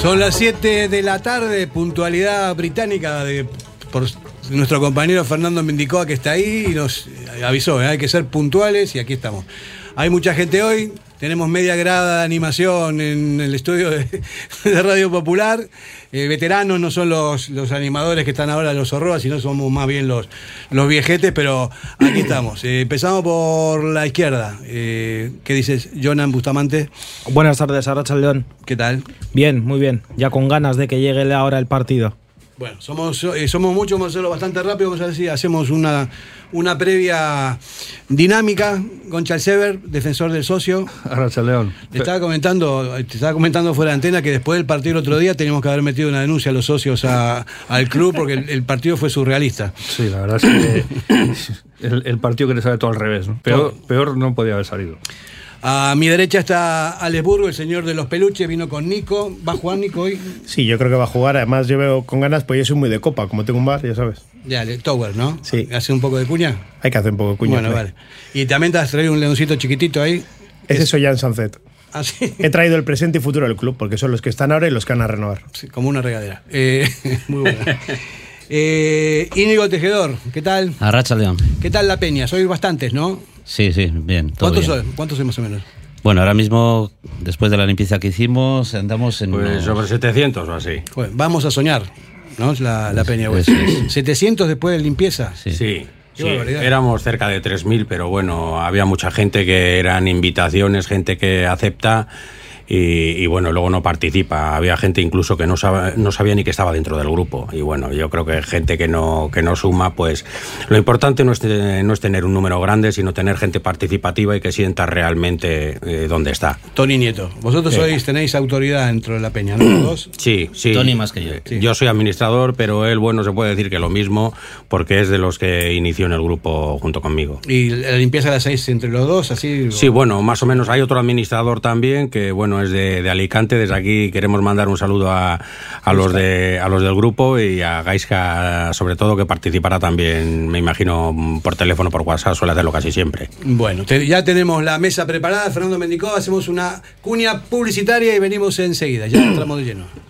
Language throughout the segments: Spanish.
Son las 7 de la tarde, puntualidad británica de, por nuestro compañero Fernando Mendicoa que está ahí y nos avisó, ¿eh? hay que ser puntuales y aquí estamos. Hay mucha gente hoy, tenemos media grada de animación en el estudio de, de Radio Popular. Eh, veteranos no son los, los animadores que están ahora los horrores, sino somos más bien los, los viejetes, pero aquí estamos. Eh, empezamos por la izquierda. Eh, ¿Qué dices, Jonan Bustamante? Buenas tardes, Arracha León. ¿Qué tal? Bien, muy bien. Ya con ganas de que llegue ahora el partido. Bueno, somos, eh, somos muchos, vamos a hacerlo bastante rápido, vamos a decir, hacemos una, una previa dinámica con Chalsever, defensor del socio. Arracha León. Le estaba comentando, te estaba comentando fuera de antena que después del partido el otro día teníamos que haber metido una denuncia a los socios a- al club porque el, el partido fue surrealista. Sí, la verdad es que el, el partido que le sale todo al revés. ¿no? Peor, peor no podía haber salido. A mi derecha está Alex Burgo, el señor de los peluches, vino con Nico. ¿Va a jugar Nico hoy? Sí, yo creo que va a jugar. Además, yo veo con ganas, pues yo soy muy de copa. Como tengo un bar, ya sabes. Ya, el Tower, ¿no? Sí. ¿Hace un poco de cuña? Hay que hacer un poco de cuña. bueno, vale. Y también te has traído un leoncito chiquitito ahí. Ese soy Jan Sanzet. Ah, sí. He traído el presente y futuro del club, porque son los que están ahora y los que van a renovar. Sí, como una regadera. Eh, muy buena. Eh, Íñigo Tejedor, ¿qué tal? Arracha León. ¿Qué tal la peña? Sois bastantes, ¿no? Sí, sí, bien. todo ¿Cuántos bien. sois más o menos? Bueno, ahora mismo, después de la limpieza que hicimos, andamos en. Pues unos- sobre 700 o así. Joder, vamos a soñar, ¿no? Es La, la peña, güey. Eso es. 700 después de limpieza. Sí. Sí. Sí, éramos cerca de 3.000, pero bueno, había mucha gente que eran invitaciones, gente que acepta y, y bueno, luego no participa. Había gente incluso que no, sab- no sabía ni que estaba dentro del grupo. Y bueno, yo creo que gente que no, que no suma, pues lo importante no es, te- no es tener un número grande, sino tener gente participativa y que sienta realmente eh, dónde está. Tony Nieto, vosotros sois, tenéis autoridad dentro de la peña, ¿no? Dos. Sí, sí. Tony más que yo. Eh, Yo soy administrador, pero él, bueno, se puede decir que lo mismo, porque es de los que inició en el grupo junto conmigo. Y la limpieza la hacéis entre los dos, así. Sí, bueno, más o menos. Hay otro administrador también que, bueno, de, Alicante. Desde aquí queremos mandar un saludo a, a los de a los del grupo y a Gaisca, sobre todo, que participará también, me imagino, por teléfono, por WhatsApp, suele hacerlo casi siempre. Bueno, ya tenemos la mesa preparada, Fernando Mendicó, hacemos una cuña publicitaria y venimos enseguida. Ya entramos de lleno.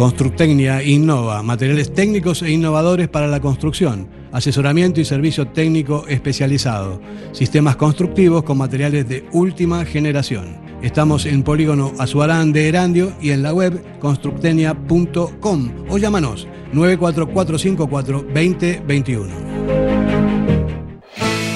Constructecnia innova, materiales técnicos e innovadores para la construcción, asesoramiento y servicio técnico especializado, sistemas constructivos con materiales de última generación. Estamos en Polígono Azuarán de Erandio y en la web constructenia.com o llámanos 94454 2021.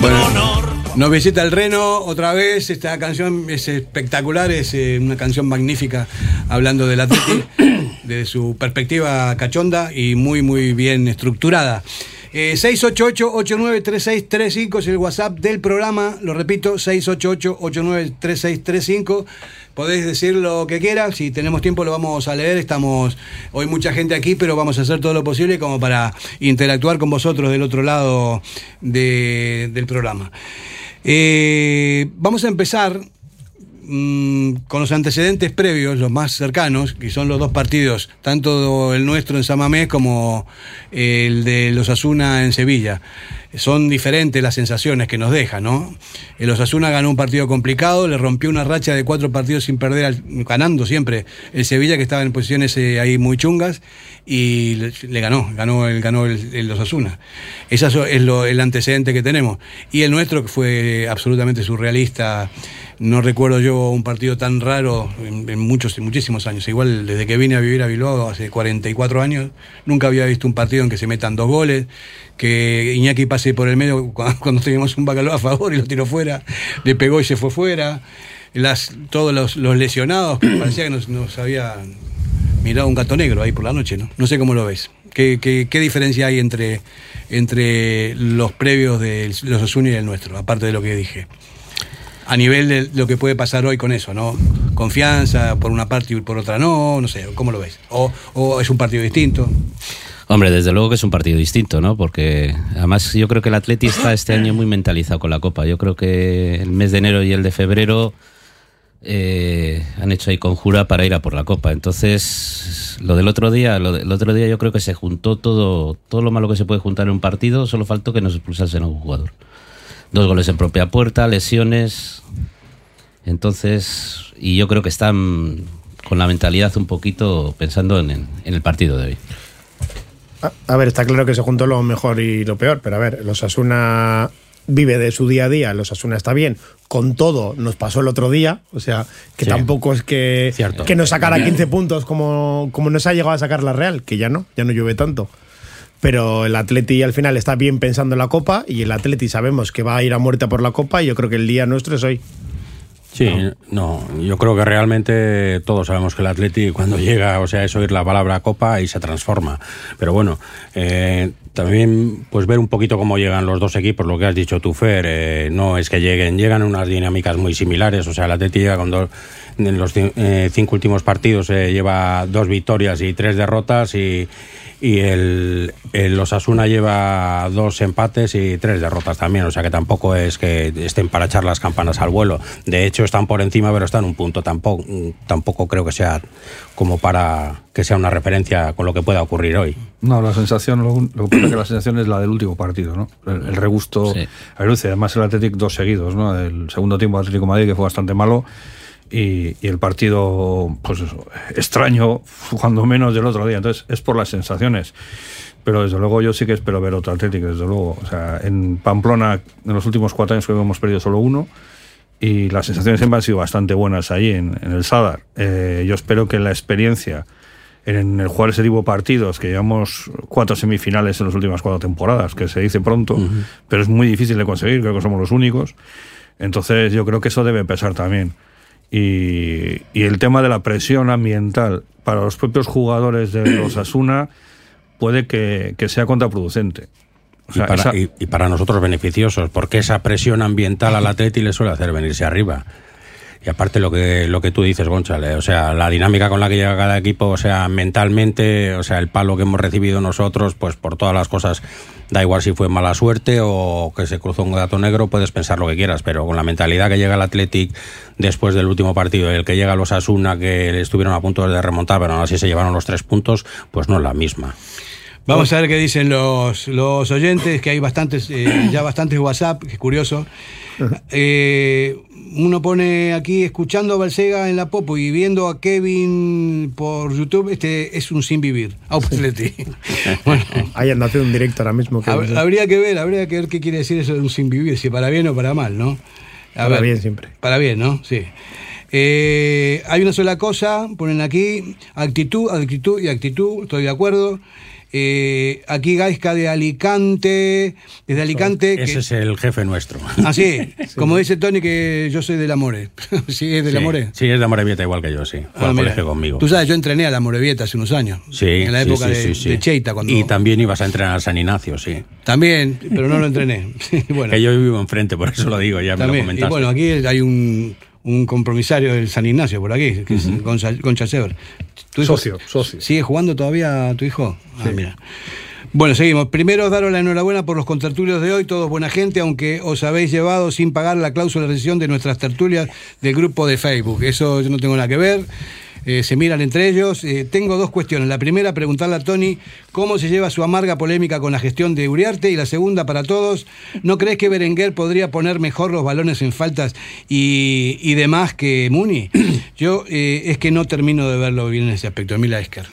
Bueno. Nos visita el Reno otra vez. Esta canción es espectacular, es eh, una canción magnífica hablando del Atleti, de su perspectiva cachonda y muy, muy bien estructurada. Eh, 688-893635 es el WhatsApp del programa. Lo repito, 688-893635. Podéis decir lo que quieran. Si tenemos tiempo lo vamos a leer. Estamos hoy mucha gente aquí, pero vamos a hacer todo lo posible como para interactuar con vosotros del otro lado de- del programa. Eh, vamos a empezar mm, con los antecedentes previos, los más cercanos, que son los dos partidos, tanto el nuestro en Samamés como el de los Asuna en Sevilla. Son diferentes las sensaciones que nos deja, ¿no? El Osasuna ganó un partido complicado, le rompió una racha de cuatro partidos sin perder, al- ganando siempre el Sevilla, que estaba en posiciones eh, ahí muy chungas, y le, ganó, ganó el, ganó el, Osasuna. Ese es lo- el antecedente que tenemos. Y el nuestro, que fue absolutamente surrealista, no recuerdo yo un partido tan raro en, en muchos, en muchísimos años. Igual desde que vine a vivir a Bilbao hace 44 años, nunca había visto un partido en que se metan dos goles, que Iñaki pase por el medio cu- cuando teníamos un bacalao a favor y lo tiró fuera, le pegó y se fue fuera. Las, todos los, los lesionados, que parecía que nos, nos había mirado un gato negro ahí por la noche, ¿no? No sé cómo lo ves. ¿Qué, qué, qué diferencia hay entre, entre los previos de los Osuna y el nuestro, aparte de lo que dije? a nivel de lo que puede pasar hoy con eso, ¿no? Confianza por una parte y por otra no, no sé, ¿cómo lo ves? ¿O, o es un partido distinto? Hombre, desde luego que es un partido distinto, ¿no? Porque además yo creo que el Atleti está este año muy mentalizado con la Copa. Yo creo que el mes de enero y el de febrero eh, han hecho ahí conjura para ir a por la Copa. Entonces, lo del otro día, lo del otro día yo creo que se juntó todo, todo lo malo que se puede juntar en un partido, solo faltó que nos expulsasen a un jugador. Dos goles en propia puerta, lesiones. Entonces, y yo creo que están con la mentalidad un poquito pensando en, el partido de hoy. A, a ver, está claro que se juntó lo mejor y lo peor, pero a ver, los Asuna vive de su día a día, los Asuna está bien. Con todo, nos pasó el otro día, o sea, que Sí. tampoco es que, Cierto. que nos sacara 15 puntos como, como nos ha llegado a sacar la Real, que ya no, ya no llueve tanto. Pero el Atleti al final está bien pensando en la Copa y el Atleti sabemos que va a ir a muerte por la Copa y yo creo que el día nuestro es hoy. Sí, no. yo creo que realmente todos sabemos que el Atleti cuando llega, o sea, es oír la palabra copa y se transforma. Pero bueno, eh, también pues ver un poquito cómo llegan los dos equipos, lo que has dicho tú, Fer, eh, no es que lleguen, llegan unas dinámicas muy similares, o sea, el Atleti llega con dos, en los eh, cinco últimos partidos eh, lleva dos victorias y tres derrotas y, y el, el Osasuna lleva dos empates y tres derrotas también, o sea que tampoco es que estén para echar las campanas al vuelo. De hecho, están por encima, pero están un punto. Tampoco, tampoco creo que sea como para que sea una referencia con lo que pueda ocurrir hoy. No, la sensación, lo, lo que pasa es que la sensación es la del último partido, ¿no? El, el regusto Sí. agridulce. Además, el Atlético dos seguidos, ¿no? El segundo tiempo de Atlético de Madrid, que fue bastante malo, y, y el partido, pues eso, extraño, cuando menos del otro día. Entonces, es por las sensaciones. Pero desde luego yo sí que espero ver otro Atlético, desde luego. O sea, en Pamplona, en los últimos cuatro años que hemos perdido solo uno. Y las sensaciones siempre han sido bastante buenas ahí en, en el Sadar. Eh, yo espero que la experiencia en el jugar ese tipo de partidos, que llevamos cuatro semifinales en las últimas cuatro temporadas, que se dice pronto, pero es muy difícil de conseguir, creo que somos los únicos. Entonces yo creo que eso debe pesar también. Y, y el tema de la presión ambiental para los propios jugadores de los Asuna puede que, que sea contraproducente. O sea, y, para, esa- y- y para nosotros beneficiosos, porque esa presión ambiental al Atleti le suele hacer venirse arriba. Y aparte lo que lo que tú dices, González, o sea, la dinámica con la que llega cada equipo, o sea, mentalmente, o sea, el palo que hemos recibido nosotros, pues por todas las cosas, da igual si fue mala suerte o que se cruzó un gato negro, puedes pensar lo que quieras, pero con la mentalidad que llega el Athletic después del último partido, el que llega los Asuna, que estuvieron a punto de remontar, pero aún así se llevaron los tres puntos, pues no es la misma. Vamos a ver qué dicen los, los oyentes, que hay bastantes, eh, ya bastantes WhatsApp, que es curioso. Eh, uno pone aquí, escuchando a Balsega en la Popo y viendo a Kevin por YouTube, este es un sin vivir. Aupleti. bueno, Ahí anda haciendo un directo ahora mismo. Que hab- habría que ver, habría que ver qué quiere decir eso de un sin vivir, si para bien o para mal, ¿no? A Para bien siempre. Para bien, ¿no? Sí. Eh, hay una sola cosa, ponen aquí, actitud, actitud y actitud, estoy de acuerdo. Eh, aquí Gaisca de Alicante, desde Alicante. Ese que- es el jefe nuestro. Ah, sí. Como dice Tony, que yo soy del Amore. sí, es del Sí, Amore. Sí, es de Amorebieta igual que yo, sí. Fue Ah, al mira. colegio conmigo. Tú sabes, yo entrené a la Morevieta hace unos años. Sí, En la época sí, de, sí, sí. de Cheita. Cuando... Y también ibas a entrenar a San Ignacio, sí. También, pero no lo entrené. bueno, Que yo vivo enfrente, por eso lo digo, ya me lo también. Y comentaste. bueno, aquí hay un, un compromisario del San Ignacio por aquí, que es Gonza- Concha Sever. ¿Tu hijo Socio, socio. ¿Sigue jugando todavía tu hijo? Ah, mira. Bueno, seguimos. Primero, daros la enhorabuena por los contertulios de hoy, todos buena gente, aunque os habéis llevado sin pagar la cláusula de rescisión de nuestras tertulias del grupo de Facebook. Eso yo no tengo nada que ver. Eh, se miran entre ellos. Eh, tengo dos cuestiones. La primera, preguntarle a Tony cómo se lleva su amarga polémica con la gestión de Uriarte. Y la segunda, para todos, ¿no crees que Berenguer podría poner mejor los balones en faltas y, y demás que Muni? Yo eh, es que no termino de verlo bien en ese aspecto. Emila Esker.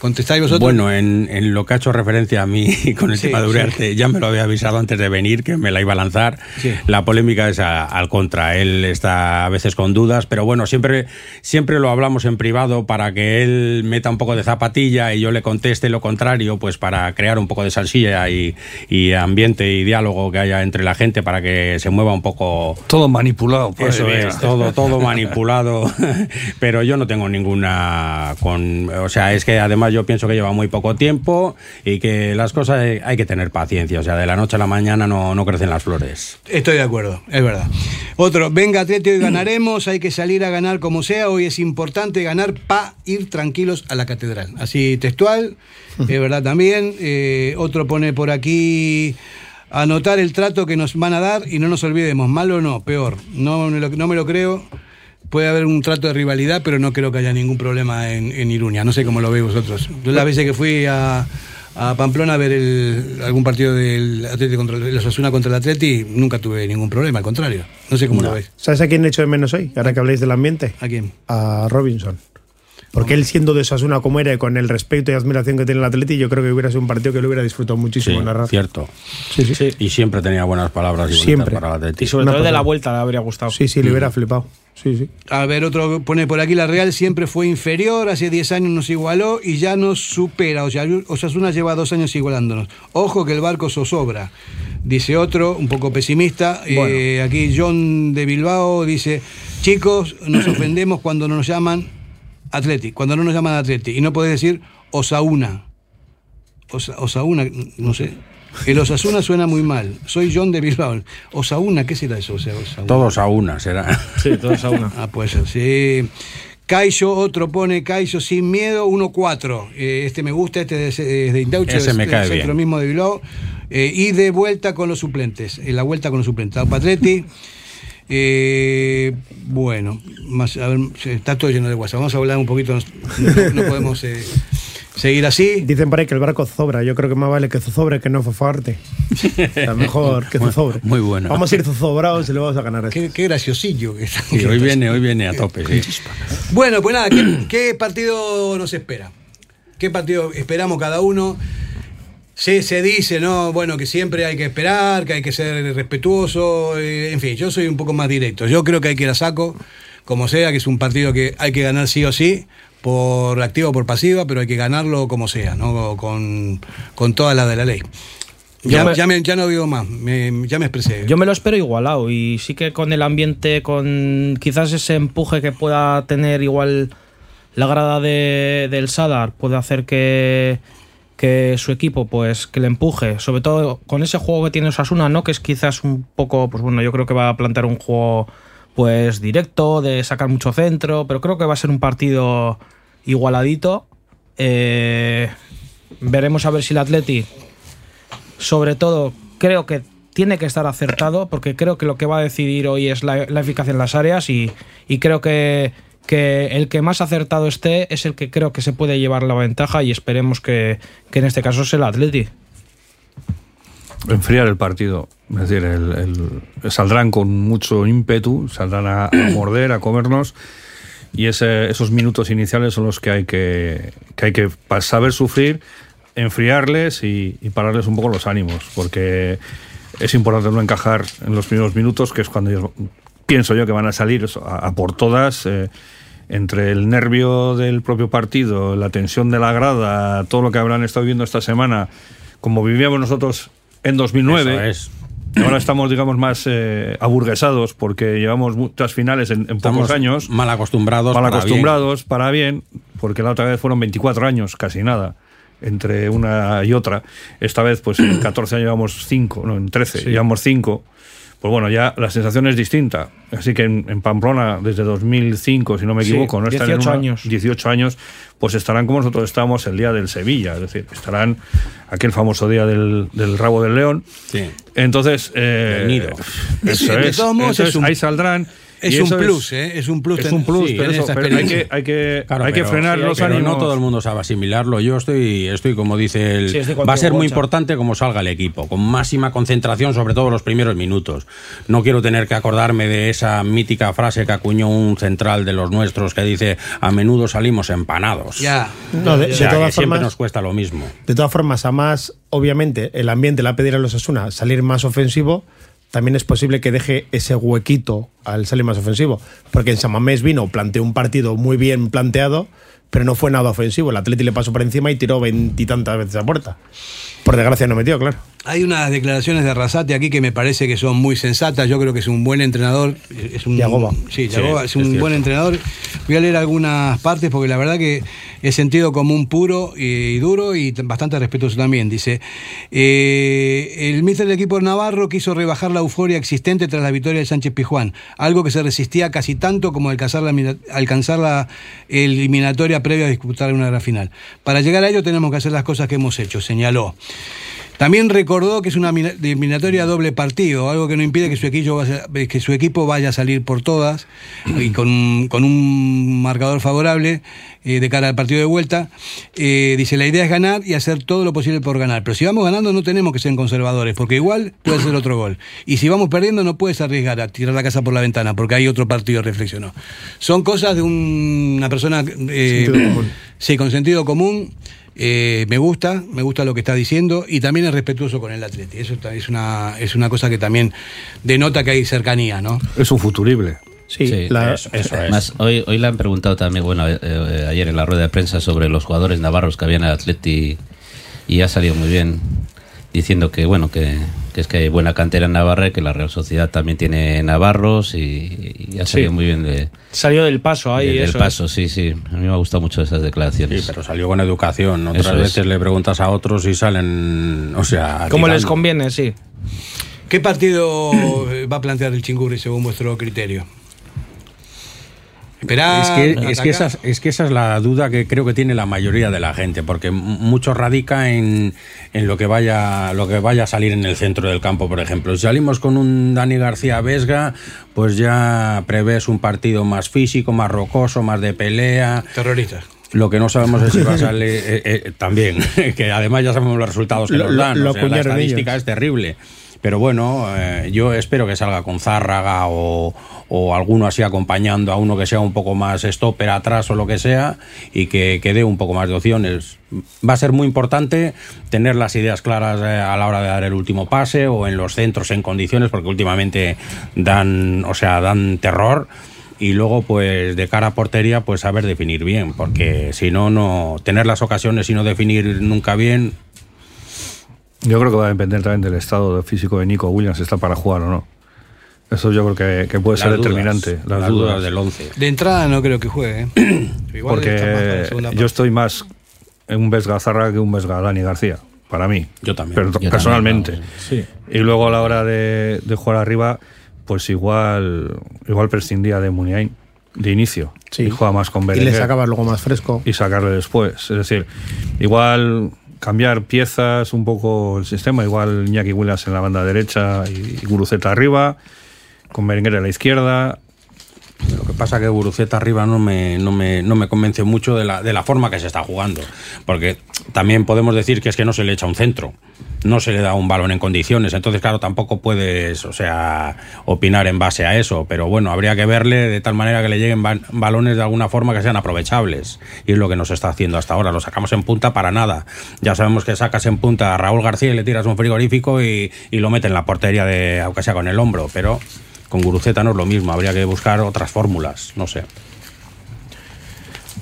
¿Contestáis vosotros? Bueno, en, en lo que ha hecho referencia a mí con el Sí, tema de Uriarte, ya me lo había avisado antes de venir que me la iba a lanzar. Sí. La polémica es a- al contra. Él está a veces con dudas, pero bueno, siempre, siempre lo hablamos en privado para que él meta un poco de zapatilla y yo le conteste lo contrario, pues para crear un poco de salsilla y, y ambiente y diálogo que haya entre la gente para que se mueva un poco Todo manipulado. padre eso es, todo, todo manipulado. Pero yo no tengo ninguna. Con, o sea, es que además yo pienso que lleva muy poco tiempo y que las cosas hay, que tener paciencia. O sea, de la noche a la mañana no, no crecen las flores. Estoy de acuerdo, es verdad. Otro, venga Atleti, hoy ganaremos, hay que salir a ganar como sea, hoy es importante ganar para ir tranquilos a la catedral. Así textual, es verdad también. Eh, otro pone por aquí, anotar el trato que nos van a dar y no nos olvidemos, malo o no, peor, no, no me lo creo. Puede haber un trato de rivalidad, pero no creo que haya ningún problema en, en Iruña. No sé cómo lo veis vosotros. Yo las veces que fui a, a Pamplona a ver el- algún partido del Atleti contra el Osasuna contra el Atleti, nunca tuve ningún problema, al contrario. No sé cómo lo veis. ¿Sabes a quién he hecho de menos hoy? Ahora que habláis del ambiente. ¿A quién? A Robinson. Porque él siendo de Osasuna como era y con el respeto y admiración que tiene el Atleti, yo creo que hubiera sido un partido que lo hubiera disfrutado muchísimo Sí, en la radio. cierto. Sí, sí. Y siempre tenía buenas palabras y Siempre. para el Atleti. Y sobre Una todo de la vuelta le habría gustado. Sí, sí, le hubiera flipado. Sí, sí. A ver, otro pone por aquí, la Real siempre fue inferior, hace 10 años nos igualó y ya nos supera. O sea, Osasuna lleva dos años igualándonos. Ojo que el barco zozobra. Dice otro, un poco pesimista. Eh, aquí John de Bilbao dice, chicos, nos ofendemos cuando no nos llaman Atleti, cuando no nos llaman Atleti. Y no podés decir Osauna. Osa- Osauna, no sé. El Osasuna suena muy mal. Soy John de Bilbao. Osauna, ¿qué será eso? O sea, Osauna. Todos a una, será. Sí, todos a una. Ah, puede ser, sí. Caixo, otro pone Caixo sin miedo, 1-4. Eh, este me gusta, este es, es de Indaucho, Ese es me cae centro bien. mismo de Bilbao. Eh, y de vuelta con los suplentes. En la vuelta con los suplentes. Patretti. Eh, bueno, más, a ver, está todo lleno de WhatsApp. Vamos a hablar un poquito. No, no- no podemos eh, seguir así. Dicen por ahí que el barco zozobra. Yo creo que más vale que zozobre que no fofarte. Sea, mejor que zozobre. Muy bueno. Vamos a ir zozobrados y le vamos a ganar esto. Qué, qué graciosillo que está. Y hoy viene, hoy viene a tope, sí. Bueno, pues nada, ¿qué, qué partido nos espera? ¿Qué partido esperamos cada uno? Se, se dice, ¿no? Bueno, que siempre hay que esperar, que hay que ser respetuoso, eh, en fin, yo soy un poco más directo. Yo creo que hay que ir a saco, como sea, que es un partido que hay que ganar sí o sí, por activa o por pasiva, pero hay que ganarlo como sea, ¿no? Con, con todas las de la ley. Ya, me- ya, me- ya no digo más, me- ya me expresé. Yo me lo espero igualado y sí que con el ambiente, con quizás ese empuje que pueda tener igual la grada de, del Sadar, puede hacer que, que su equipo pues que le empuje, sobre todo con ese juego que tiene Osasuna, ¿no? Que es quizás un poco, pues bueno, yo creo que va a plantear un juego pues directo, de sacar mucho centro, pero creo que va a ser un partido igualadito. Eh, veremos a ver si el Atleti sobre todo creo que tiene que estar acertado porque creo que lo que va a decidir hoy es la, eficacia en las áreas y, creo que, que el que más acertado esté es el que creo que se puede llevar la ventaja y esperemos que, que en este caso sea el Atleti. Enfriar el partido. Es decir, el- el- saldrán con mucho ímpetu, saldrán a, a morder, a comernos. Y ese- esos minutos iniciales son los que hay que, que, hay que saber sufrir, enfriarles y, y pararles un poco los ánimos. Porque es importante no encajar en los primeros minutos, que es cuando ellos- pienso yo que van a salir a, a por todas. eh, entre el nervio del propio partido, la tensión de la grada, todo lo que habrán estado viviendo esta semana, como vivíamos nosotros en 2009. Eso es. Ahora estamos, digamos, más eh, aburguesados porque llevamos muchas finales en, en pocos años. mal acostumbrados. Mal para acostumbrados, para bien, porque la otra vez fueron 24 años, casi nada, entre una y otra. Esta vez, pues en 14 años llevamos 5, no, en 13 llevamos 5. Pues bueno, ya la sensación es distinta. Así que en, en Pamplona, desde 2005, si no me Sí, equivoco, no están en 18 una- años. 18 años, pues estarán como nosotros estábamos el día del Sevilla. Es decir, estarán aquel famoso día del, del rabo del león. Sí. Entonces, eh, eso es. Entonces, ahí saldrán. Es y un plus, ¿eh? Es un plus. Es un plus, sí, pero, eso, pero hay que, hay que, Claro, hay que pero- frenar sí, los pero ánimos. no todo el mundo sabe asimilarlo. Yo estoy, estoy como dice. Sí, estoy va a ser muy importante como salga el equipo, con máxima concentración, sobre todo los primeros minutos. No quiero tener que acordarme de esa mítica frase que acuñó un central de los nuestros que dice: a menudo salimos empanados. Ya. No, de, O de sea, que todas siempre formas, nos cuesta lo mismo. de todas formas, a más, obviamente, el ambiente le va a pedir a los Asuna salir más ofensivo, también es posible que deje ese huequito al salir más ofensivo. Porque en Samamés vino, planteó un partido muy bien planteado, pero no fue nada ofensivo. El Atleti le pasó por encima y tiró veintitantas veces a puerta. Por desgracia no metió, claro. Hay unas declaraciones de Arrasate aquí que me parece que son muy sensatas. Yo creo que es un buen entrenador. Es un, Yagoba. Sí, Yagoba Sí, es un es buen entrenador. Voy a leer algunas partes porque la verdad que es sentido común puro y, duro y bastante respetuoso también. Dice, eh, el míster del equipo Navarro quiso rebajar la euforia existente tras la victoria de Sánchez Pijuán, algo que se resistía casi tanto como alcanzar la, alcanzar la eliminatoria previa a disputar una gran final. Para llegar a ello tenemos que hacer las cosas que hemos hecho, señaló. También recordó que es una mina- eliminatoria doble partido, algo que no impide que su equipo vaya, que su equipo vaya a salir por todas y con, con un marcador favorable eh, de cara al partido de vuelta. Eh, dice, la idea es ganar y hacer todo lo posible por ganar. Pero si vamos ganando no tenemos que ser conservadores, porque igual puede ser otro gol. Y si vamos perdiendo no puedes arriesgar a tirar la casa por la ventana, porque hay otro partido, reflexionó. Son cosas de un- una persona... eh, Sentido común. Sí, con sentido común. Eh, me gusta, me gusta lo que está diciendo y también es respetuoso con el atleti. Eso es una, es una cosa que también denota que hay cercanía, ¿no? Es un futurible. Sí, Sí, la- Eso, eso es. Además, hoy, hoy le han preguntado también, bueno, eh, eh, ayer en la rueda de prensa sobre los jugadores navarros que había en el Atleti y ha salido muy bien diciendo que, bueno, que, que es que hay buena cantera en Navarra y que la Real Sociedad también tiene navarros y, y ha salido Sí. muy bien de, Salió del paso ahí. de- del eso paso, sí, sí. A mí me ha gustado mucho esas declaraciones. Sí, pero salió con educación. Otras Eso es. veces le preguntas a otros y salen, o sea. Como les conviene, sí. ¿Qué partido eh, va a plantear el Chingurri según vuestro criterio? Esperar, Es que, es, que esa, es- es que esa es la duda que creo que tiene la mayoría de la gente, porque mucho radica en, en lo que vaya lo que vaya a salir en el centro del campo, por ejemplo. Si salimos con un Dani García Vesga, pues ya prevés un partido más físico, más rocoso, más de pelea. Terroristas. Lo que no sabemos es si va a salir eh, eh, también, que además ya sabemos los resultados que Lo- nos dan. lo o sea, la estadística ellos. es terrible. Pero bueno, eh, yo espero que salga con Zárraga o, o alguno así acompañando a uno que sea un poco más stopper atrás o lo que sea y que, que dé un poco más de opciones. Va a ser muy importante tener las ideas claras eh, a la hora de dar el último pase o en los centros en condiciones porque últimamente dan, o sea, dan terror y luego pues de cara a portería pues saber definir bien porque si no no tener las ocasiones y no definir nunca bien Yo creo que va a depender también del estado físico de Nico Williams, si está para jugar o no. Eso yo creo que, que puede ser dudas, determinante. Las, las dudas. dudas del 11 De entrada no creo que juegue. ¿eh? Igual Porque yo estoy más en un Vesga Zarra que un Vesga Dani García, para mí. Yo también. Pero- Yo personalmente. Sí. Y luego a la hora de, de jugar arriba, pues igual igual prescindía de Muniain de inicio. Sí. Y juega más con y le Berenguer. sacabas luego más fresco. y sacarle después. Es decir, igual cambiar piezas un poco el sistema, igual Iñaki Williams en la banda derecha y Guruceta arriba, con Berenguer a la izquierda. Lo que pasa que Buruceta arriba no me, no me, no me convence mucho de la, de la forma que se está jugando. Porque también podemos decir que es que no se le echa un centro, no se le da un balón en condiciones. Entonces, claro, tampoco puedes, o sea, opinar en base a eso. Pero bueno, habría que verle de tal manera que le lleguen ba- balones de alguna forma que sean aprovechables. Y es lo que nos está haciendo hasta ahora. Lo sacamos en punta para nada. Ya sabemos que sacas en punta a Raúl García y le tiras un frigorífico y, y lo mete en la portería, de, aunque sea con el hombro. Pero con Guruceta no es lo mismo. Habría que buscar otras fórmulas. No sé.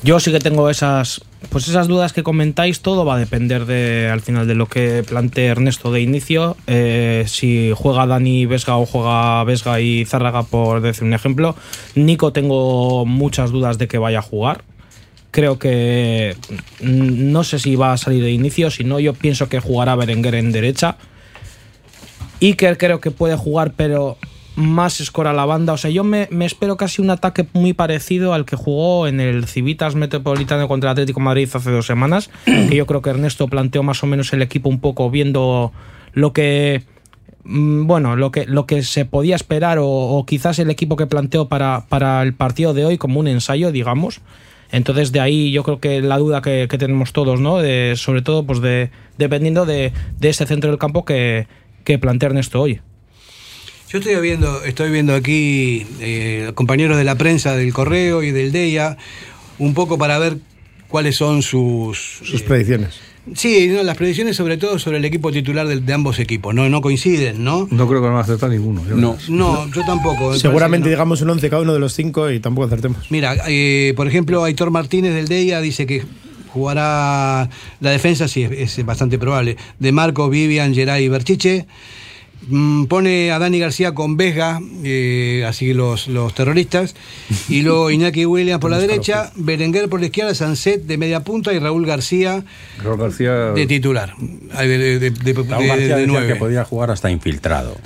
Yo sí que tengo esas, pues esas dudas que comentáis. Todo va a depender de, al final de lo que plantee Ernesto de inicio. Eh, si juega Dani Vesga o juega Vesga y Zárraga, por decir un ejemplo. Nico tengo muchas dudas de que vaya a jugar. Creo que mm, no sé si va a salir de inicio. Si no, yo pienso que jugará Berenguer en derecha. Iker creo que puede jugar, pero más escora la banda. O sea, yo me, espero casi un ataque muy parecido al que jugó en el Civitas Metropolitano contra el Atlético Madrid hace dos semanas. que yo creo que Ernesto planteó más o menos el equipo un poco viendo lo que. mm, Bueno, lo que, lo que se podía esperar, o, quizás el equipo que planteó para, para el partido de hoy como un ensayo, digamos. Entonces, de ahí yo creo que la duda que, que tenemos todos, ¿no? De, sobre todo, pues de, dependiendo de, de ese centro del campo que, que plantea Ernesto hoy. Yo estoy viendo, estoy viendo aquí eh, compañeros de la prensa del Correo y del DEIA, un poco para ver cuáles son sus... Sus eh, predicciones. Sí, no, las predicciones sobre todo sobre el equipo titular de, de ambos equipos. No, no coinciden, ¿no? No creo que no va a acertar ninguno. yo No, no, yo tampoco. me Seguramente que no. digamos un 11 cada uno de los cinco y tampoco acertemos. Mira, eh, por ejemplo, Aitor Martínez del DEIA dice que jugará la defensa, sí, es, es bastante probable, de Marco, Vivian, Geray y Berchiche. Mm, Pone a Dani García con Vesga, eh, así los, los terroristas, y luego Iñaki Williams por la derecha, Berenguer por la izquierda, Sanset de media punta y Raúl García Raúl García. de titular, de, de, Raúl de- García de nueve. que podía jugar hasta infiltrado.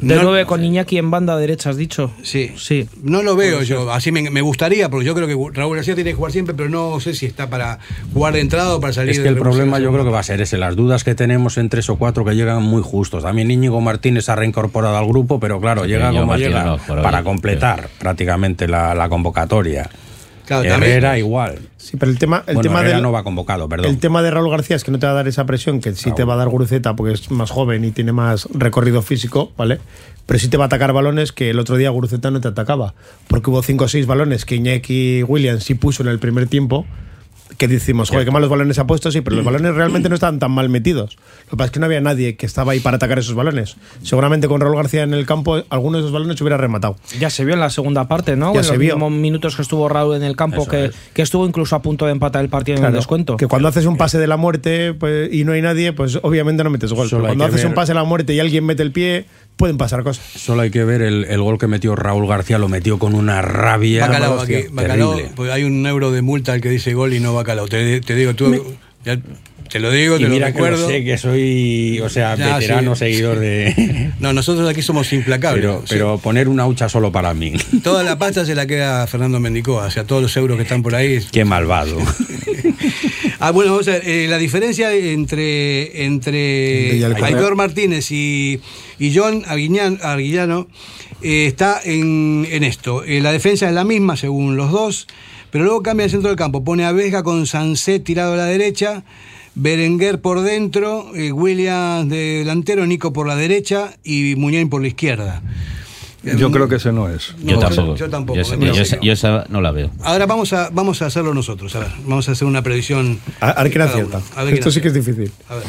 De No- nueve con Iñaki en banda derecha, has dicho. Sí. Sí. No lo veo yo, así me, me gustaría, porque yo creo que Raúl García tiene que jugar siempre, pero no sé si está para jugar de entrada o para salir Es que el problema yo creo que va a ser ese. Las dudas que tenemos en tres o cuatro que llegan muy justos. También Íñigo Martínez ha reincorporado al grupo, pero claro, Sí, llega como Martínez llega no, hoy, para pero- completar prácticamente la, la convocatoria. Claro, también- Herrera igual. Sí, pero el tema, el bueno, tema Herrera del- no va convocado, perdón. El tema de Raúl García es que no te va a dar esa presión que sí te va a dar Guruceta porque es más joven y tiene más recorrido físico, ¿vale? Pero sí te va a atacar balones que el otro día Guruceta no te atacaba. Porque hubo 5 o 6 balones que Iñaki Williams sí puso en el primer tiempo. Que decimos, joder, qué malos balones ha puesto, sí, pero los balones realmente no estaban tan mal metidos. Lo que pasa es que no había nadie que estaba ahí para atacar esos balones. Seguramente con Raúl García en el campo, alguno de esos balones se hubiera rematado. Ya se vio en la segunda parte, ¿no? Ya en se los vio. mismos minutos que estuvo Raúl en el campo, que, es. que estuvo incluso a punto de empatar el partido en el descuento. Que cuando haces un pase de la muerte pues, y no hay nadie, pues obviamente no metes gol. Solo Pero cuando haces un pase de la muerte y alguien mete el pie, pueden pasar cosas. Solo hay que ver el, el gol que metió Raúl García, lo metió con una rabia. Bacalao, hostia, aquí, bacalao, terrible. pues hay un euro de multa al que dice gol y no bacalao. Te, te digo, tú, ya te lo digo, Y te lo mira que lo recuerdo. sé, que soy, o sea, Ya, veterano sí. seguidor de... No, nosotros aquí somos implacables. pero, Sí. poner una hucha solo para mí. Toda la pasta se la queda Fernando Mendicoa, o sea, todos los euros que están por ahí. Qué malvado. Ah, bueno, vamos a ver, eh, la diferencia entre, entre. Aitor Martínez y, y John Arguillano eh, está en, en esto. Eh, la defensa es la misma según los dos, pero luego cambia el centro del campo. Pone a Vesga con Sanset tirado a la derecha, Berenguer por dentro, eh, Williams de delantero, Nico por la derecha y Muñain por la izquierda. Yo creo que ese no es. Yo tampoco. yo tampoco, Yo, esa- yo no. yo esa no la veo. Ahora vamos a, vamos a hacerlo nosotros, a ver, vamos a hacer una predicción. A, a ver quién acierta. Esto sí que es difícil. A ver.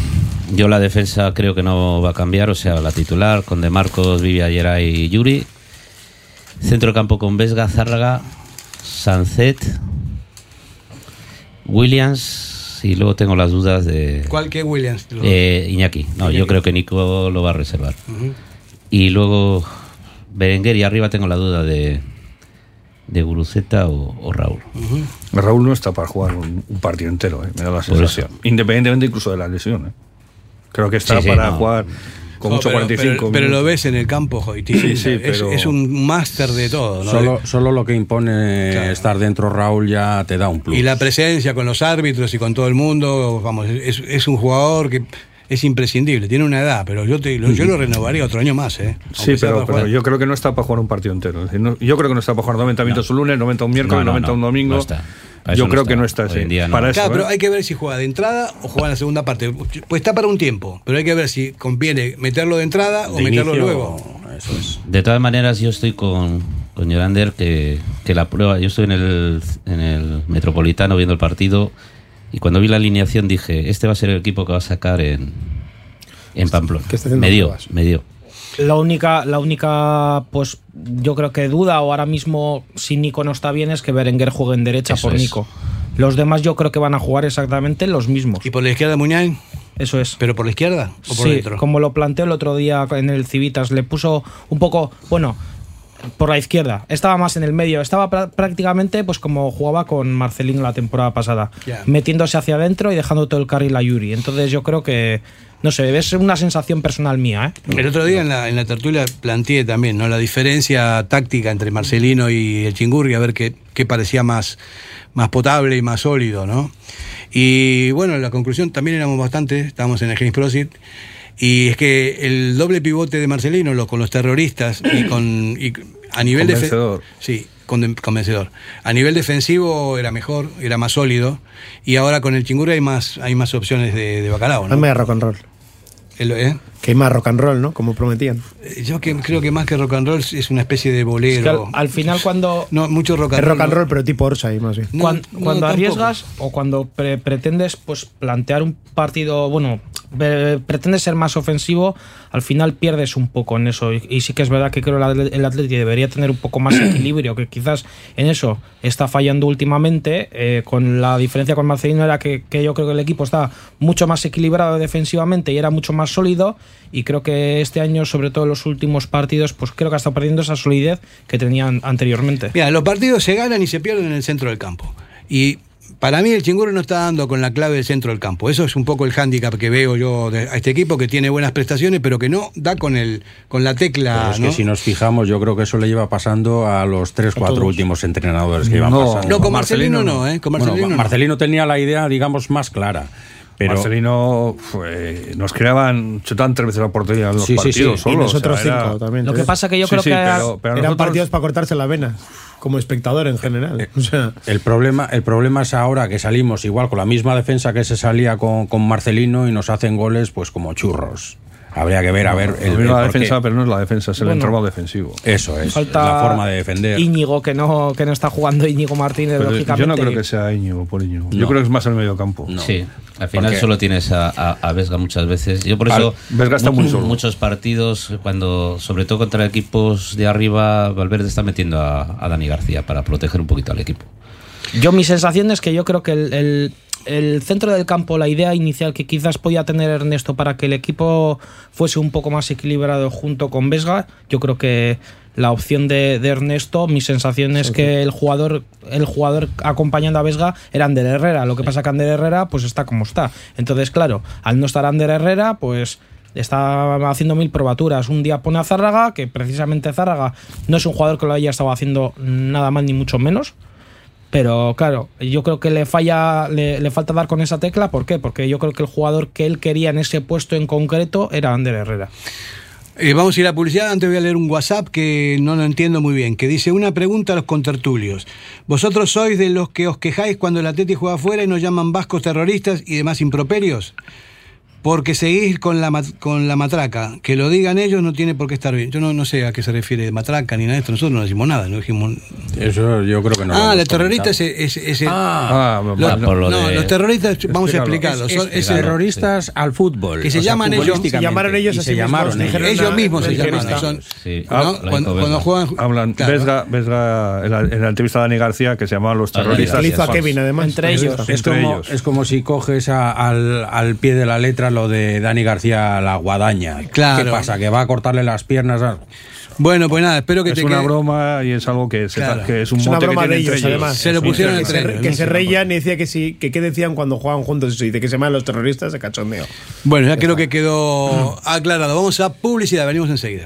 Yo la defensa creo que no va a cambiar, o sea, la titular con De Marcos, Vivia, Geray y Yuri. Centro de campo con Vesga, Zárraga, Sancet, Williams y luego tengo las dudas de ¿Cuál que Williams? eh, Iñaki. No, yo creo que Nico lo va a reservar. Y luego Berenguer y arriba tengo la duda de, de Guruceta o, o Raúl. Raúl no está para jugar un, un partido entero, eh, me da la sensación. Independientemente incluso de la lesión. eh. Creo que está Sí, sí, para no. jugar con No, mucho pero, 45 pero, pero lo ves en el campo, Joitín. Sí, sí, es, pero- es un máster de todo. ¿no? solo, solo lo que impone Claro. estar dentro Raúl ya te da un plus. Y la presencia con los árbitros y con todo el mundo, vamos, es, es un jugador que es imprescindible. Tiene una edad, pero yo, te, lo, yo lo renovaría otro año más. ¿eh? Sí, Aunque pero, pero yo creo que no está para jugar un partido entero. No- yo creo que no está para jugar 90 minutos un lunes, 90 un miércoles, No, no, 90 un no, domingo. no está. Yo no creo está. que no está así. no. Para eso, Claro, pero ¿eh? hay que ver si juega de entrada o juega en la segunda parte. Pues está para un tiempo, pero hay que ver si conviene meterlo de entrada o De meterlo inicio, luego. Eso es. De todas maneras, yo estoy con, con Yorander que, que la prueba. Yo estoy en el, en el Metropolitano viendo el partido y cuando vi la alineación dije: Este va a ser el equipo que va a sacar en, en Pamplona. que está haciendo Me dio, pruebas. me dio. La única, la única, pues yo creo que duda o ahora mismo si Nico no está bien es que Berenguer juegue en derecha Eso por es. Nico. Los demás yo creo que van a jugar exactamente los mismos. ¿Y por la izquierda Muñain? Eso es. ¿Pero por la izquierda o por sí, dentro? como lo planteó el otro día en el Civitas, le puso un poco, bueno, por la izquierda. Estaba más en el medio. Estaba prá- prácticamente pues como jugaba con Marcelino la temporada pasada, metiéndose hacia adentro y dejando todo el carril a Yuri. Entonces yo creo que, no sé, es una sensación personal mía. ¿eh? El otro día en la, en la tertulia planteé también ¿no? la diferencia táctica entre Marcelino y el Chingurri, a ver qué, qué parecía más, más potable y más sólido, ¿no? Y bueno, la conclusión también éramos bastante, estábamos en el James Prosit, y es que el doble pivote de Marcelino lo- con los terroristas y con y a nivel Convencedor. Sí, con- convencedor. A nivel defensivo era mejor, era más sólido, y ahora con el Chingurri hay más, hay más opciones de, de bacalao, ¿no? Hazme a rock and roll. El- ¿eh? Que hay más rock and roll, ¿no? Como prometían. Eh, Yo que, creo que más que rock and roll es una especie de bolero. Es que al, al final cuando, No, mucho rock and Es roll. rock and ¿no? roll, pero tipo Orsay, más bien. No, cuan- no, cuando arriesgas o cuando pre- pretendes pues plantear un partido, bueno, pre- pretendes ser más ofensivo, al final pierdes un poco en eso. Y, y sí que es verdad que creo que el el Atleti debería tener un poco más equilibrio, que quizás en eso está fallando últimamente. eh, con la diferencia con Marcelino era que, que yo creo que el equipo está mucho más equilibrado defensivamente y era mucho más sólido. Y creo que este año, sobre todo en los últimos partidos, pues creo que ha estado perdiendo esa solidez que tenían anteriormente. Mira, los partidos se ganan y se pierden en el centro del campo. Y para mí el Chingurri no está dando con la clave del centro del campo. Eso es un poco el hándicap que veo yo de- a este equipo que tiene buenas prestaciones, pero que no da con el con la tecla. Pero es ¿no? que si nos fijamos, yo creo que eso le lleva pasando a los tres, cuatro últimos entrenadores que No, pasando. No, con Marcelino Marcelino, no. ¿eh? Con Bueno, Marcelino no. Marcelino tenía la idea, digamos, más clara. Pero Marcelino fue- nos creaban, chutaban tres veces la portería en los Sí, sí, partidos sí. Y solos. nosotros o sea, era- cinco también. Lo que pasa que yo Sí, creo sí, que pero, pero Eran nosotros- partidos para cortarse las venas, como espectador en general. O sea, el problema, el problema es ahora que salimos igual con la misma defensa que se salía con, con Marcelino y nos hacen goles pues como churros. Habría que ver, a ver. el, el la defensa, pero no es la defensa, es el Bueno. entramado defensivo. Eso es, falta la forma de defender. Íñigo que no que no está jugando Íñigo Martínez Pero lógicamente yo no creo que sea Íñigo por Íñigo. Yo creo que es más el medio campo. No. Sí, al final Porque- solo tienes a, a, a Vesga muchas veces. Yo por Al- eso Vesga está muy mu- solo. muchos partidos, cuando sobre todo contra equipos de arriba, Valverde está metiendo a, a Dani García para proteger un poquito al equipo. yo mi sensación es que yo creo que el, el- el centro del campo la idea inicial que quizás podía tener Ernesto para que el equipo fuese un poco más equilibrado junto con Vesga yo creo que la opción de, de Ernesto mi sensación es que el jugador el jugador acompañando a Vesga era Ander Herrera lo que pasa que Ander Herrera pues está como está entonces claro al no estar Ander Herrera pues está haciendo mil probaturas. Un día pone a Zárraga, que precisamente Zárraga no es un jugador que lo haya estado haciendo nada más ni mucho menos. Pero claro, yo creo que le falla, le, falta dar con esa tecla. ¿Por qué? Porque yo creo que el jugador que él quería en ese puesto en concreto era Ander Herrera. Eh, vamos a ir a publicidad. Antes voy a leer un WhatsApp que no lo entiendo muy bien. Que dice una pregunta a los contertulios. ¿Vosotros sois de los que os quejáis cuando el Atleti juega afuera y nos llaman vascos terroristas y demás improperios? Porque seguís con la, mat- con la matraca. Que lo digan ellos no tiene por qué estar bien. Yo no, no sé a qué se refiere matraca ni nada de esto. Nosotros no decimos nada. No dijimos... Eso yo creo que no. ah, terroristas comentado. es, es- es el- Ah, Los- Ah, por lo no, de- los terroristas, vamos a explicarlo. Es, son- es el- terroristas al fútbol. Que se o sea, llaman ellos- se llamaron ellos y así se mismos, llamaron ellos. la- mismos se la llaman. entrevista. Son, Sí. ¿no? Ah, cuando, cuando juegan. Hablan, claro. Vesga, Vesga, en la, en la entrevista de Dani García, que se llamaban los Ah, terroristas. Hizo a. Kevin, además. Entre ellos. Es como, ellos. es como si coges a- al, al pie de la letra lo de Dani García, la guadaña. Claro. ¿Qué pasa? ¿Que va a cortarle las piernas? a- Bueno, pues nada, espero que Es te una quede- broma y es algo que, se- Claro. que es un Es una mote que broma de ellos, ellos. además. Se lo pusieron sí, sí. Que, se reían y decía que sí, que qué decían cuando jugaban juntos. Eso dice que se llaman los terroristas de cachondeo. Bueno, ya creo que quedó aclarado. Vamos a publicidad, venimos enseguida.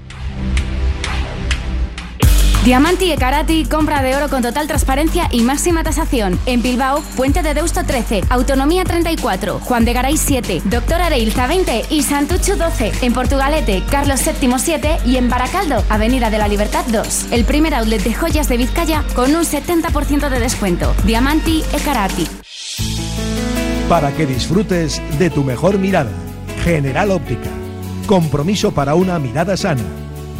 Diamanti e Karati, compra de oro con total transparencia y máxima tasación. En Bilbao, Puente de Deusto 13, Autonomía 34, Juan de Garay 7, Doctor Areilza 20 y Santucho 12. En Portugalete, Carlos VII 7 y en Baracaldo, Avenida de la Libertad 2. El primer outlet de joyas de Vizcaya con un 70% de descuento. Diamanti e Karati. Para que disfrutes de tu mejor mirada. General Óptica. Compromiso para una mirada sana.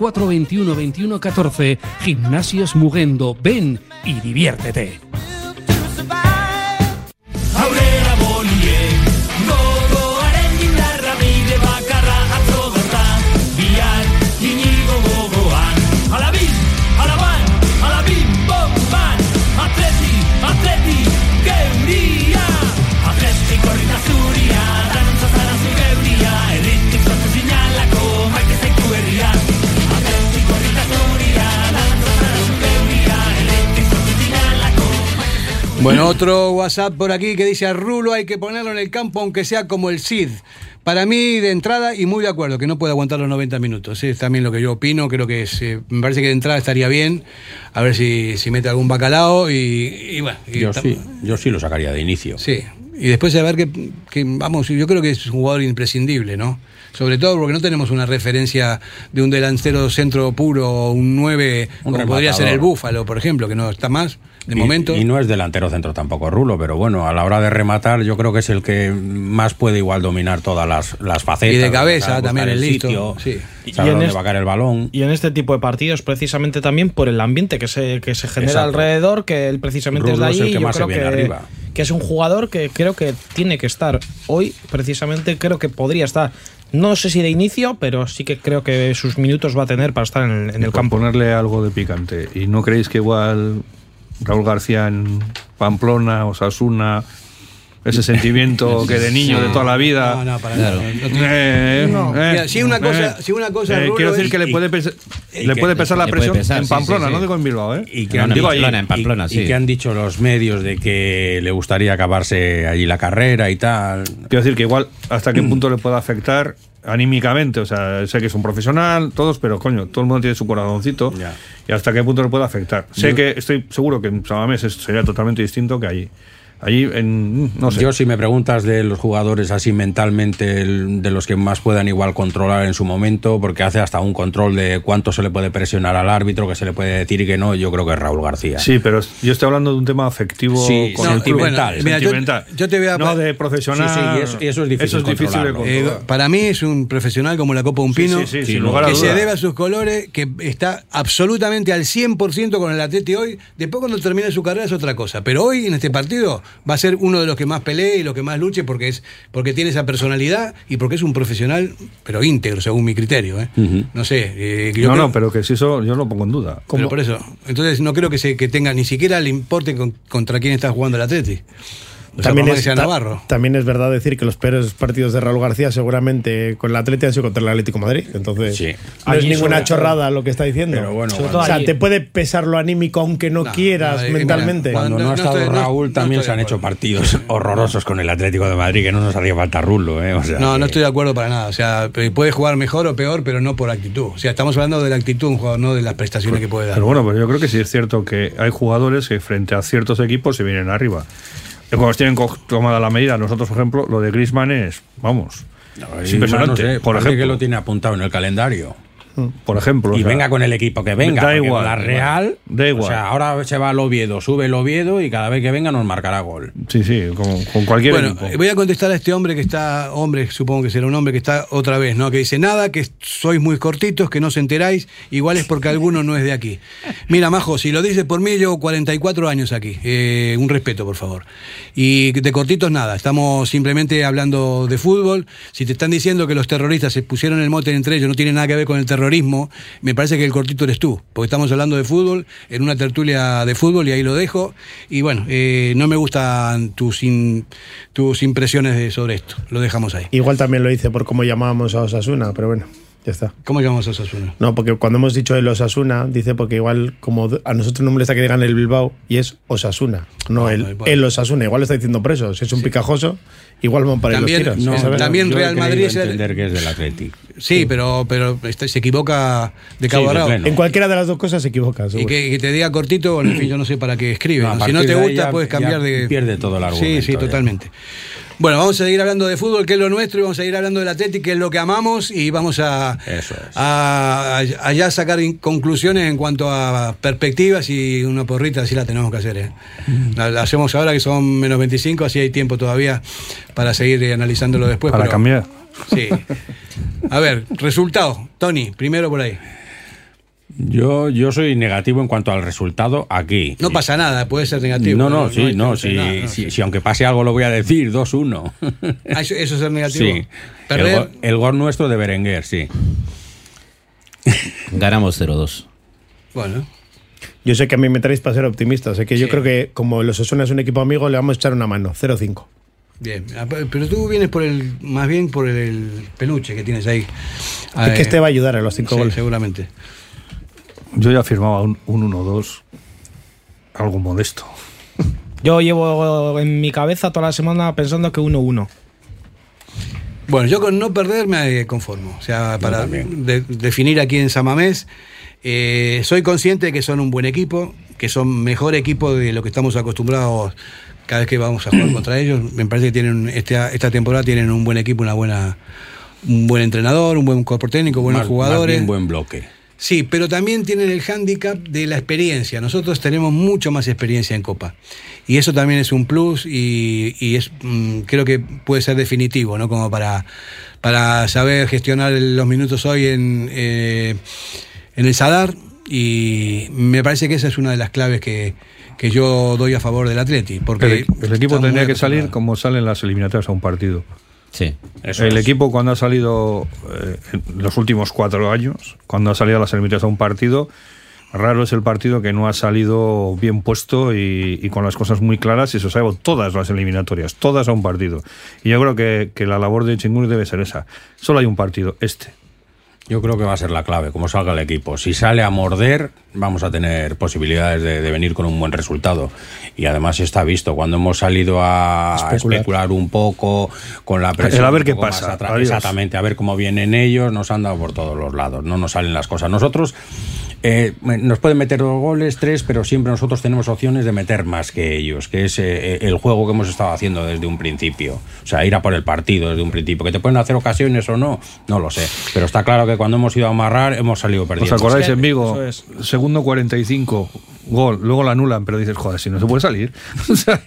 21 21 14. Gimnasios Mugendo. Ven y diviértete. Bueno, otro WhatsApp por aquí que dice a Rulo hay que ponerlo en el campo aunque sea como el Cid. Para mí, de entrada, y muy de acuerdo, que no puede aguantar los 90 minutos. Es también lo que yo opino. Creo que es, eh, me parece que de entrada estaría bien. A ver si, si mete algún bacalao y, y bueno. y Yo sí, yo sí lo sacaría de inicio. Sí. Y después de ver que, que, vamos, yo creo que es un jugador imprescindible, ¿no? Sobre todo porque no tenemos una referencia de un delantero centro puro o un 9, Un como podría ser el. Búfalo, por ejemplo, que no está más de Y- momento. Y no es delantero centro tampoco Rulo, pero bueno, a la hora de rematar yo creo que es el que más puede igual dominar todas las, las facetas. Y de cabeza también el listo, sitio, sí. saber en dónde este- va a caer el balón. Y en este tipo de partidos, precisamente también por el ambiente que se, que se genera Exacto. alrededor, que él precisamente Rulo es es de el ahí. que yo más se creo viene que, arriba. que es un jugador que creo que tiene que estar hoy, precisamente creo que podría estar. No sé si de inicio, pero sí que creo que sus minutos va a tener para estar en, en el campo. ponerle algo de picante. ¿Y no creéis que igual Raúl García en Pamplona, Osasuna, ese sentimiento que de niño de toda la vida. No, no, para Claro. tiene- Eh, No. eh, Mira, si una cosa- eh. si una cosa, Eh, quiero decir es- que le puede, pes- y le que- puede pesar la presión pesar, en Pamplona, sí, sí. no digo en Bilbao, ¿eh? Y que, No, han en dicho, Pamplona, en Pamplona, y- sí. y que han dicho los medios de que le gustaría acabarse allí la carrera y tal. Quiero decir que igual hasta qué punto le puede afectar anímicamente, o sea, sé que es un profesional, todos, pero coño, todo el mundo tiene su corazoncito Ya. y hasta qué punto le puede afectar. Sé Yo- que estoy seguro que en Samamés sería totalmente distinto que allí. Allí, en, no sé. Yo si me preguntas de los jugadores así mentalmente, el- de los que más puedan igual controlar en su momento, porque hace hasta un control de cuánto se le puede presionar al árbitro, que se le puede decir y que no, yo creo que es Raúl García. Sí, pero yo estoy hablando de un tema afectivo Sí, con no, sentimental. Bueno, mira, yo- Sentimental. yo te voy a- No de profesional. Sí, sí, y eso- y eso es difícil de. Eh, para mí es un profesional como la Copa Un Sí, Pino, sí, sí, sin que lugar a se duda. debe a sus colores, que está absolutamente al 100% con el Atleti hoy. Después cuando termine su carrera es otra cosa, pero hoy en este partido va a ser uno de los que más pelee y los que más luche porque es porque tiene esa personalidad y porque es un profesional, pero íntegro según mi criterio. ¿eh? No sé, eh, yo no, creo- no, pero que si eso yo lo pongo en duda. pero por eso. Entonces no creo que se que tenga ni siquiera le importe con- contra quién está jugando el Atleti. También También es, es ta- Navarro. también es verdad decir que los peores partidos de Raúl García seguramente con el Atlético han sido contra el Atlético de Madrid. Entonces, Sí. no es ninguna sobre chorrada lo que está diciendo. Pero bueno, o sea, allí. te puede pesar lo anímico aunque no, No, quieras no, eh, mentalmente. cuando no, ha no estado estoy- Raúl no también se han hecho partidos horrorosos con el Atlético de Madrid que no nos hacía falta Rulo. ¿eh? O sea, No, no estoy de acuerdo para nada. O sea, pe- puede jugar mejor o peor, pero no por actitud. O sea, estamos hablando de la actitud de un jugador, no de las prestaciones que puede dar. Pero bueno, pues yo creo que sí es cierto que hay jugadores que frente a ciertos equipos se vienen arriba. Cuando tienen co- tomada la medida, nosotros, por ejemplo, lo de Griezmann es, vamos, No, es impresionante. no sé, por ejemplo, que lo tiene apuntado en el calendario. Por ejemplo. o Y sea, venga con el equipo que venga. Da igual, con La Real. Da igual. O sea, ahora se va al Oviedo, sube el Oviedo y cada vez que venga nos marcará gol. Sí, sí, con, con cualquier Bueno, equipo. voy a contestar a este hombre que está, hombre, supongo que será un hombre que está otra vez, ¿no? Que dice, nada, que sois muy cortitos, que no os enteráis, igual es porque alguno no es de aquí. Mira, Majo, si lo dices por mí, llevo 44 años aquí. Eh, un respeto, por favor. Y de cortitos nada, estamos simplemente hablando de fútbol. Si te están diciendo que los terroristas se pusieron el mote entre ellos, no tiene nada que ver con el terrorismo, me parece que el cortito eres tú, porque estamos hablando de fútbol, en una tertulia de fútbol, y ahí lo dejo. Y bueno, eh, no me gustan tus, tus impresiones de- sobre esto, lo dejamos ahí. Igual también lo hice por cómo llamábamos a Osasuna, pero bueno, ya está. ¿Cómo llamamos a Osasuna? No, porque cuando hemos dicho el Osasuna, dice porque igual como a nosotros no me molesta que digan el Bilbao y es Osasuna, no Ah, el, bueno. el Osasuna. Igual está diciendo preso, si es un picajoso, igual van para ahí También- los tiros. no, ¿sabes? también Yo Real Madrid es el- entender que es del Atlético. Sí, pero, pero este, se equivoca de cabo Sí, a. En cualquiera de las dos cosas se equivoca. Y que, que te diga cortito, en fin, yo no sé para qué escribe. No, a ¿no? Si no te gusta, ya- puedes cambiar de. pierde todo el Sí, argumento, sí, ya. totalmente. Bueno, vamos a seguir hablando de fútbol, que es lo nuestro, y vamos a seguir hablando del Atlético, que es lo que amamos, y vamos a, es. a, a- a ya sacar in- conclusiones en cuanto a perspectivas y una porrita, así la tenemos que hacer. ¿eh? Mm. La, la hacemos ahora que son menos 25, así hay tiempo todavía para seguir eh, analizándolo después. para pero- cambiar. Sí. A ver, resultado. Tony, primero por ahí. Yo, yo soy negativo en cuanto al resultado aquí. No pasa nada, puede ser negativo. No, no, sí, no, si, nada, no, si- si aunque pase algo lo voy a decir, 2-1. Ah, eso, eso es ser negativo. Sí. El, go- el gol nuestro de Berenguer, sí. Ganamos 0-2. Bueno, Yo sé que a mí me traéis para ser optimista, sé que yo Sí. creo que como los Osasuna es un equipo amigo, le vamos a echar una mano, 0-5. bien. Ah, Pero tú vienes por el, más bien por el peluche que tienes ahí. Es que este va a ayudar a los cinco sí, goles. seguramente. Yo ya firmaba un, un 1-2, algo modesto. Yo llevo en mi cabeza toda la semana pensando que 1-1. Bueno, yo con no perder me conformo. O sea, para de- definir aquí en Samamés, eh, soy consciente de que son un buen equipo, que son mejor equipo de lo que estamos acostumbrados cada vez que vamos a jugar contra ellos. Me parece que tienen este- esta temporada tienen un buen equipo, una buena, un buen entrenador, un buen cuerpo técnico, buenos Más- más jugadores. bien buen bloque. Sí, pero también tienen el hándicap de la experiencia. Nosotros tenemos mucho más experiencia en Copa. Y eso también es un plus y, y es mm, creo que puede ser definitivo, ¿no? Como para, para saber gestionar los minutos hoy en, eh, en el Sadar. Y me parece que esa es una de las claves que, que yo doy a favor del Atleti. Porque El, el equipo tendría que salir como salen las eliminatorias a un partido. Sí. Eso el es. equipo cuando ha salido eh, en los últimos cuatro años, cuando ha salido a las eliminatorias a un partido, raro es el partido que no ha salido bien puesto y, y con las cosas muy claras y eso salvo todas las eliminatorias, todas a un partido. Y yo creo que, que la labor de Chingur debe ser esa. Solo hay un partido, este. Yo creo que va a ser la clave, como salga el equipo. Si sale a morder, vamos a tener posibilidades de, de venir con un buen resultado. Y además está visto, cuando hemos salido a, Especular. especular un poco, con la presión. El a ver qué pasa. Exactamente, a ver cómo vienen ellos, nos han dado por todos los lados, no nos salen las cosas. Nosotros eh, nos pueden meter dos goles, tres, pero siempre nosotros tenemos opciones de meter más que ellos, que es eh, el juego que hemos estado haciendo desde un principio. O sea, ir a por el partido desde un principio. Que te pueden hacer ocasiones o no, no lo sé. Pero está claro que cuando hemos ido a amarrar, hemos salido ¿Os perdiendo. acordáis que en Vigo? eso Segundo 45, gol, luego la anulan, pero dices, joder, si no se puede salir. O sea,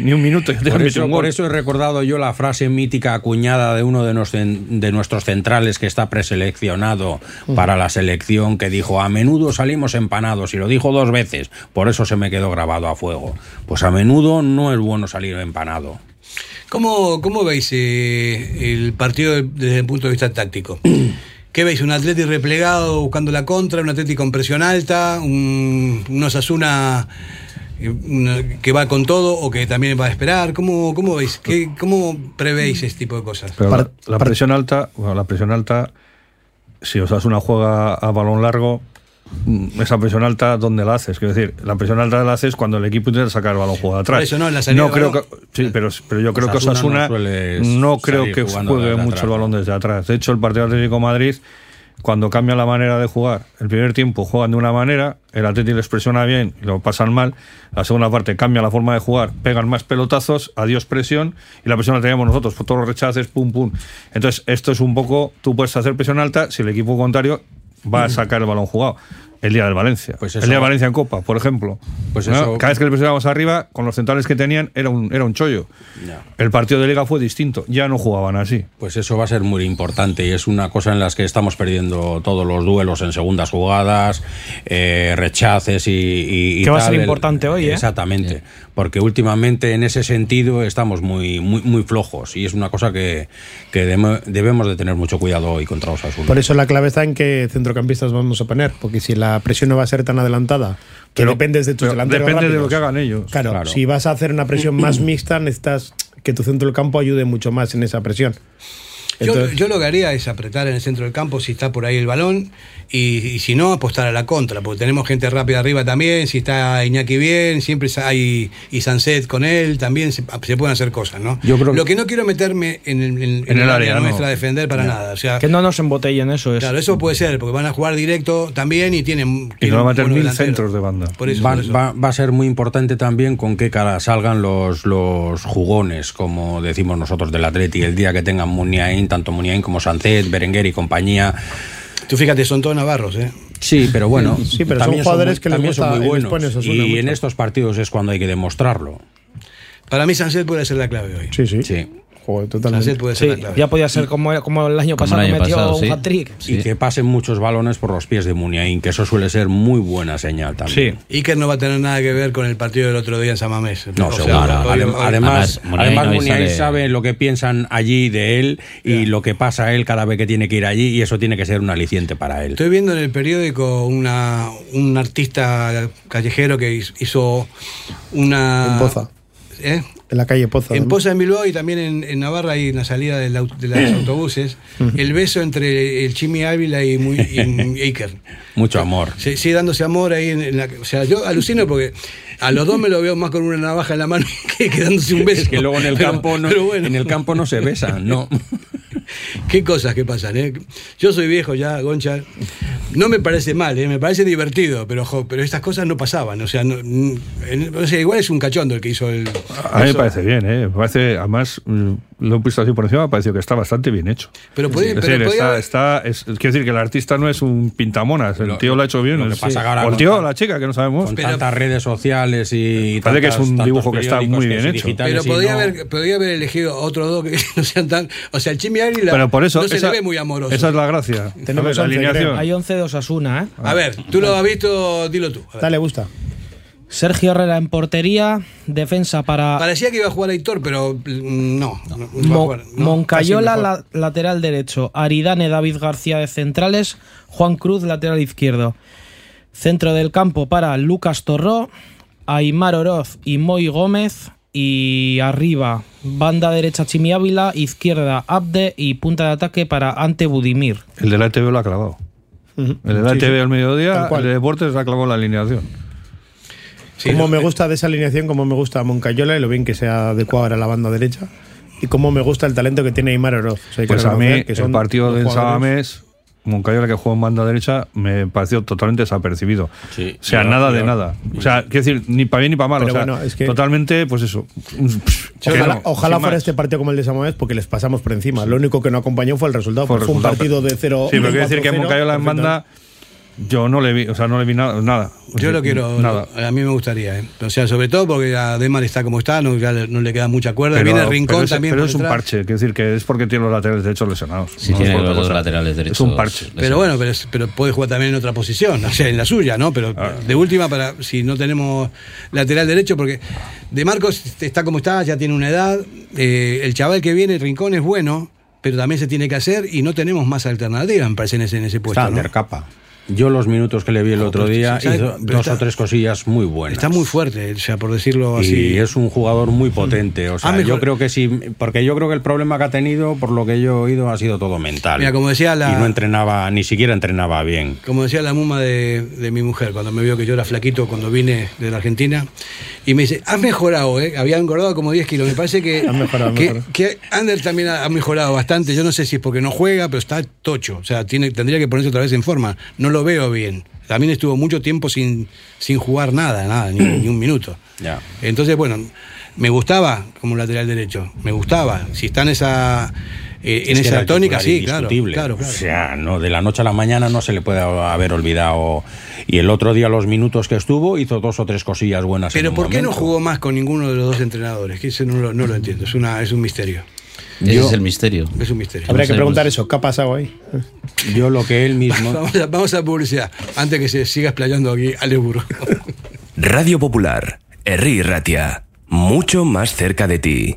ni un minuto. te Por eso, un por eso he recordado yo la frase mítica acuñada de uno de, nos- de nuestros centrales que está preseleccionado para la selección que dijo a menudo salimos empanados y lo dijo dos veces, por eso se me quedó grabado a fuego. Pues a menudo no es bueno salir empanado. ¿Cómo, cómo veis eh, el partido desde el punto de vista táctico? ¿Qué veis? ¿Un Atleti replegado buscando la contra? ¿Un Atleti con presión alta? ¿Un, un Osasuna eh, que va con todo o que también va a esperar? ¿Cómo, cómo veis? ¿Qué, ¿Cómo prevéis ese tipo de cosas? Pero la, la presión alta, bueno, la presión alta, si Osasuna juega a balón largo, esa presión alta, ¿dónde la haces? Quiero decir, la presión alta la haces cuando el equipo intenta sacar el balón jugado atrás. Eso no, en la salida de creo balón- que, sí, pero, pero yo creo que Osasuna no no creo que juegue mucho atrás, el balón desde atrás. De hecho, el partido Atlético Madrid, cuando cambia la manera de jugar, el primer tiempo juegan de una manera, el Atlético les presiona bien y lo pasan mal. La segunda parte cambia la forma de jugar, pegan más pelotazos, adiós presión y la presión la tenemos nosotros, por todos los rechaces, pum, pum. Entonces, esto es un poco, tú puedes hacer presión alta si el equipo contrario va a sacar el balón jugado. El día del Valencia. Pues el día de Valencia en Copa, por ejemplo. Pues ¿No? eso- Cada vez que le presionábamos arriba, con los centrales que tenían, era un, era un chollo. El partido de Liga fue distinto. Ya no jugaban así. Pues eso va a ser muy importante y es una cosa en las que estamos perdiendo todos los duelos en segundas jugadas, eh, rechaces y, y- y Que va a ser El- importante hoy, ¿eh? Exactamente, porque últimamente en ese sentido estamos muy muy muy flojos y es una cosa que, que debemos de tener mucho cuidado hoy contra Osasuna. Por eso la clave está en qué centrocampistas vamos a poner, porque si la presión no va a ser tan adelantada, que Pero- dependes de tus delanteros depende de lo que hagan ellos. Claro, Claro. si vas a hacer una presión más mixta, necesitas que tu centro del campo ayude mucho más en esa presión. Yo, Entonces- yo lo que haría es apretar en el centro del campo si está por ahí el balón y, y si no, apostar a la contra, porque tenemos gente rápida arriba también, si está Iñaki bien, siempre hay y Sanset con él, también se, se pueden hacer cosas, ¿no? Yo creo- lo que no quiero meterme en el, en- en el el área área, no. nuestra a defender para nada. O sea, Que no nos embotellen eso es. claro, eso puede ser, porque van a jugar directo también y tienen... Y no va a meter buenos mil centros de banda. Por eso, va, por eso. va- va a ser muy importante también con qué cara salgan los, los jugones, como decimos nosotros del Atleti, el día que tengan Muniain, tanto Muniain como Sancet, Berenguer y compañía. Tú fíjate, son todos navarros, ¿eh? Sí, pero bueno, Sí, pero son también jugadores muy- que les también son muy buenos. y mucho. en estos partidos es cuando hay que demostrarlo. Para mí Sanset puede ser la clave hoy. Sí, sí. Sí. Joder, totalmente. Sanset puede ser Sí, ya podía ser como, como el año Como el pasado año metió pasado, un sí. hat-trick. Y que pasen muchos balones por los pies de Muniain, que eso suele ser muy buena señal también. Iker no va a tener nada que ver con el partido del otro día en San Mamés. No, sea, seguro. además, Además, Muniain además hoy Muniain sale- sabe lo que piensan allí de él y lo que pasa a él cada vez que tiene que ir allí y eso tiene que ser un aliciente para él. Estoy viendo en el periódico una, un artista callejero que hizo- una... En Poza. ¿Eh? En la calle Poza. En. Poza, en Bilbao y también en, en Navarra y en la salida del au- de los autobuses, el beso entre el Chimi Ávila y, muy, y Iker. Mucho amor. Sí, dándose amor ahí en, la... O sea, yo alucino porque a los dos me lo veo más con una navaja en la mano que, que dándose un beso. Es que luego en el Pero- campo no, bueno. en el campo no se besan, no. Qué cosas que pasan, ¿eh? Yo soy viejo ya, Goncha. No me parece mal, ¿eh? Me parece divertido, pero ojo, pero estas cosas no pasaban. O sea, no- en- o sea, igual es un cachondo el que hizo el. A mí me parece bien, ¿eh? Me parece, además, mm, lo he visto así por encima, me ha parecido que está bastante bien hecho. Pero podía- es pero decir, podía- está, está- es- quiero decir que el artista no es un pintamonas, el Lo- tío lo ha hecho bien. lo que sí. pasa que ahora o el tío o la chica, que no sabemos. Con tantas redes sociales y. Parece que es un dibujo que está muy bien hecho. Pero no- haber, podía haber elegido otro dos que no sean tan. O sea, el Chimi Ávila Pero por eso, no se esa, le ve muy amoroso. esa es la gracia. Tenemos ver, la 11, alineación. Hay 11 de Osasuna, ¿eh? A ver, tú lo has visto, dilo tú. A ver. Dale, gusta. Sergio Herrera en portería, defensa para Parecía que iba a jugar Aitor, pero mm, no. no, no va a Mo- jugar, no, Moncayola, la- lateral derecho, Aridane, David García de centrales, Juan Cruz, lateral izquierdo. Centro del campo para Lucas Torró, Aymar Oroz y Moy Gómez. Y arriba, banda derecha Chimi Ávila, izquierda Abde y punta de ataque para Ante Budimir. El de la ETV lo ha clavado. El de la Sí, ETV sí. al mediodía, el de deportes ha clavado la alineación. Sí, como me gusta de esa alineación, como me gusta Moncayola y lo bien que se ha adecuado ahora a la banda derecha. Y como me gusta el talento que tiene Aymar Oroz. O sea, Pues a mí, que el son partido dos del jugadores- Sabamés, Moncayola que jugó en banda derecha, me pareció totalmente desapercibido. Sí, o sea, nada de nada. O sea, quiero decir, ni para bien ni para mal. Pero o sea, bueno, es que- totalmente, pues eso. Ojalá, no, ojalá fuera más. este partido como el de Samamés porque les pasamos por encima. Lo único que no acompañó fue el resultado. Fue Fue, un resultado, partido de 0 Sí, pero quiero decir que 4-0, Moncayola en banda, yo no le vi, o sea, no le vi nada. nada. O Yo sea, lo quiero, Nada. a mí me gustaría, ¿eh? o sea, sobre todo porque a Demar está como está, no, ya le- no le queda mucha cuerda, Pero, viene el rincón pero es, también. pero por es un detrás. parche, quiero decir que es porque tiene los laterales derechos lesionados. Sí, no es tiene los dos laterales derechos. Es un parche. Pero bueno, pero, es- pero puede jugar también en otra posición, o sea, en la suya, ¿no? Pero Ah. de última, para si no tenemos lateral derecho, porque De Marcos está como está, ya tiene una edad, eh, el chaval que viene, Rincón, es bueno, pero también se tiene que hacer y no tenemos más alternativa, me parece, en ese, en ese puesto. Está ¿no? Undercapa. Yo los minutos que le vi el otro día ¿sabe? hizo dos está- o tres cosillas muy buenas. Está muy fuerte, o sea, por decirlo así. Y es un jugador muy potente. O sea, Ah, yo creo que sí, porque yo creo que el problema que ha tenido, por lo que yo he oído, ha sido todo mental. Mira, como decía la- Y no entrenaba, ni siquiera entrenaba bien. Como decía la muma de, de mi mujer, cuando me vio que yo era flaquito cuando vine de la Argentina, y me dice, has mejorado, ¿eh? Había engordado como 10 kilos. Me parece que, Has mejorado, que, mejorado. que Ander también ha, ha mejorado bastante. Yo no sé si es porque no juega, pero está tocho. O sea, tiene, tendría que ponerse otra vez en forma. No lo veo bien. También estuvo mucho tiempo sin, sin jugar nada, nada, ni, ni un minuto. Ya. Entonces, bueno, me gustaba como lateral derecho. Me gustaba. Si está en esa, eh, en Es esa tónica, sí, claro, claro, claro. O sea, no, de la noche a la mañana no se le puede haber olvidado. Y el otro día, los minutos que estuvo, hizo dos o tres cosillas buenas. en Pero un ¿por qué no jugó más con ninguno de los dos entrenadores? Que eso no lo, no lo entiendo, es, una, es un misterio. Ese Yo- es el misterio. Es un misterio. Habría que preguntar eso, ¿qué ha pasado ahí? Yo lo que él mismo. Vamos a, vamos a publicidad, antes que se siga explayando aquí Burro. Radio Popular, Herri Ratia, mucho más cerca de ti.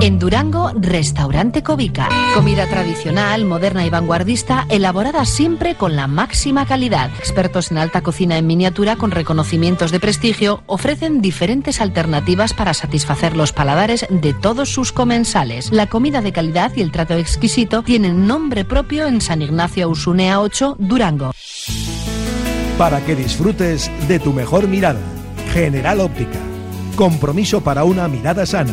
En Durango, Restaurante Covica. Comida tradicional, moderna y vanguardista, elaborada siempre con la máxima calidad. Expertos en alta cocina en miniatura con reconocimientos de prestigio ofrecen diferentes alternativas para satisfacer los paladares de todos sus comensales. La comida de calidad y el trato exquisito tienen nombre propio en San Ignacio Usunea 8, Durango. Para que disfrutes de tu mejor mirada. General Óptica. Compromiso para una mirada sana.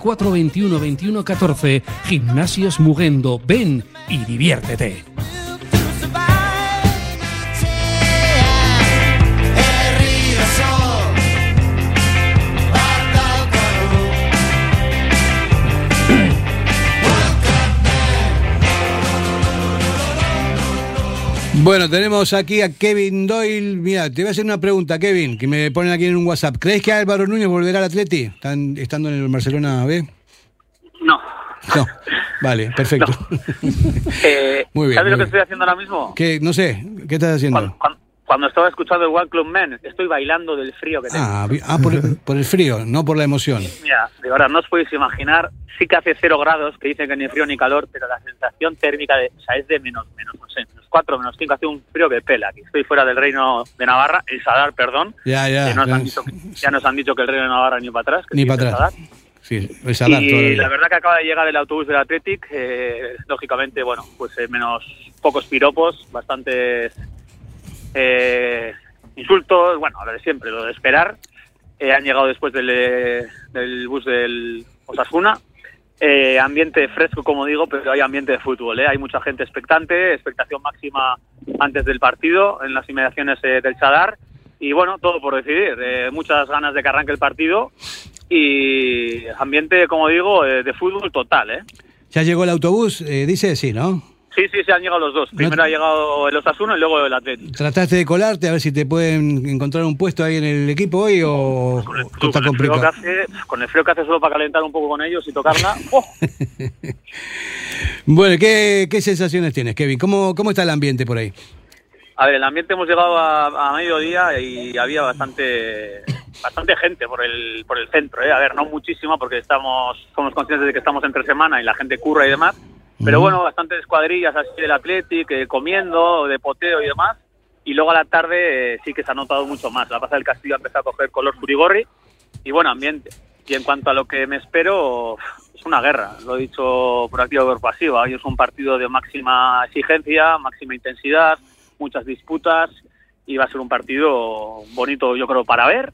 944 21 21 14. Gimnasios Mugendo. Ven y diviértete. Bueno, tenemos aquí a Kevin Doyle. Mira, te voy a hacer una pregunta, Kevin, que me ponen aquí en un WhatsApp. ¿Crees que Álvaro Núñez volverá al Atleti? ¿Están estando en el Barcelona B? No. No. Vale, perfecto. Eh, Muy bien, ¿Sabes muy lo que bien. estoy haciendo ahora mismo? ¿Qué? No sé, ¿qué estás haciendo? Cuando, cuando estaba escuchando el One Club Men, estoy bailando del frío que tengo. Ah, ah, por, el, por el frío, no por la emoción. Mira, de verdad, no os podéis imaginar. Sí que hace cero grados, que dicen que ni frío ni calor, pero la sensación térmica de, o sea, es de menos, menos, no sé, menos 4, menos 5, hace un frío que pela. Aquí estoy fuera del reino de Navarra, el Sadar, perdón. Ya, ya. que nos ya. han dicho que- ya nos han dicho que el reino de Navarra ni para atrás. que Ni para atrás. Sadar. Sí, y la verdad que acaba de llegar el autobús del Athletic, eh, lógicamente, bueno, pues eh, menos pocos piropos, bastantes eh, insultos, bueno, lo de siempre, lo de esperar. Eh, han llegado después del, eh, bus del Osasuna. Ambiente fresco, como digo, pero hay ambiente de fútbol. Hay mucha gente expectante, expectación máxima antes del partido en las inmediaciones del Sadar. Y bueno, todo por decidir. Muchas ganas de que arranque el partido y ambiente, como digo, de fútbol total. ¿eh? ¿Ya llegó el autobús? Eh, dice sí, ¿no? Sí, sí, se han llegado los dos. Primero ha llegado el Osasuna y luego el Atlético. ¿Trataste de colarte a ver si te pueden encontrar un puesto ahí en el equipo hoy o, está Con el, frío que complicado? hace, con el frío que hace solo para calentar un poco con ellos y tocarla. ¡oh! Bueno, ¿qué, qué sensaciones tienes, Kevin? ¿Cómo, ¿Cómo está el ambiente por ahí? A ver, el ambiente hemos llegado a, a mediodía y había bastante bastante gente por el por el centro, ¿eh? A ver, no muchísima porque estamos somos conscientes de que estamos entre semana y la gente curra y demás. Pero bueno, bastantes cuadrillas así del Athletic, eh, comiendo, de poteo y demás. Y luego a la tarde eh, sí que se ha notado mucho más. La Plaza del Castillo ha empezado a coger color surigorri y buen ambiente. Y en cuanto a lo que me espero, es una guerra. Lo he dicho por activa o por pasiva. Hoy es un partido de máxima exigencia, máxima intensidad, muchas disputas y va a ser un partido bonito, yo creo, para ver.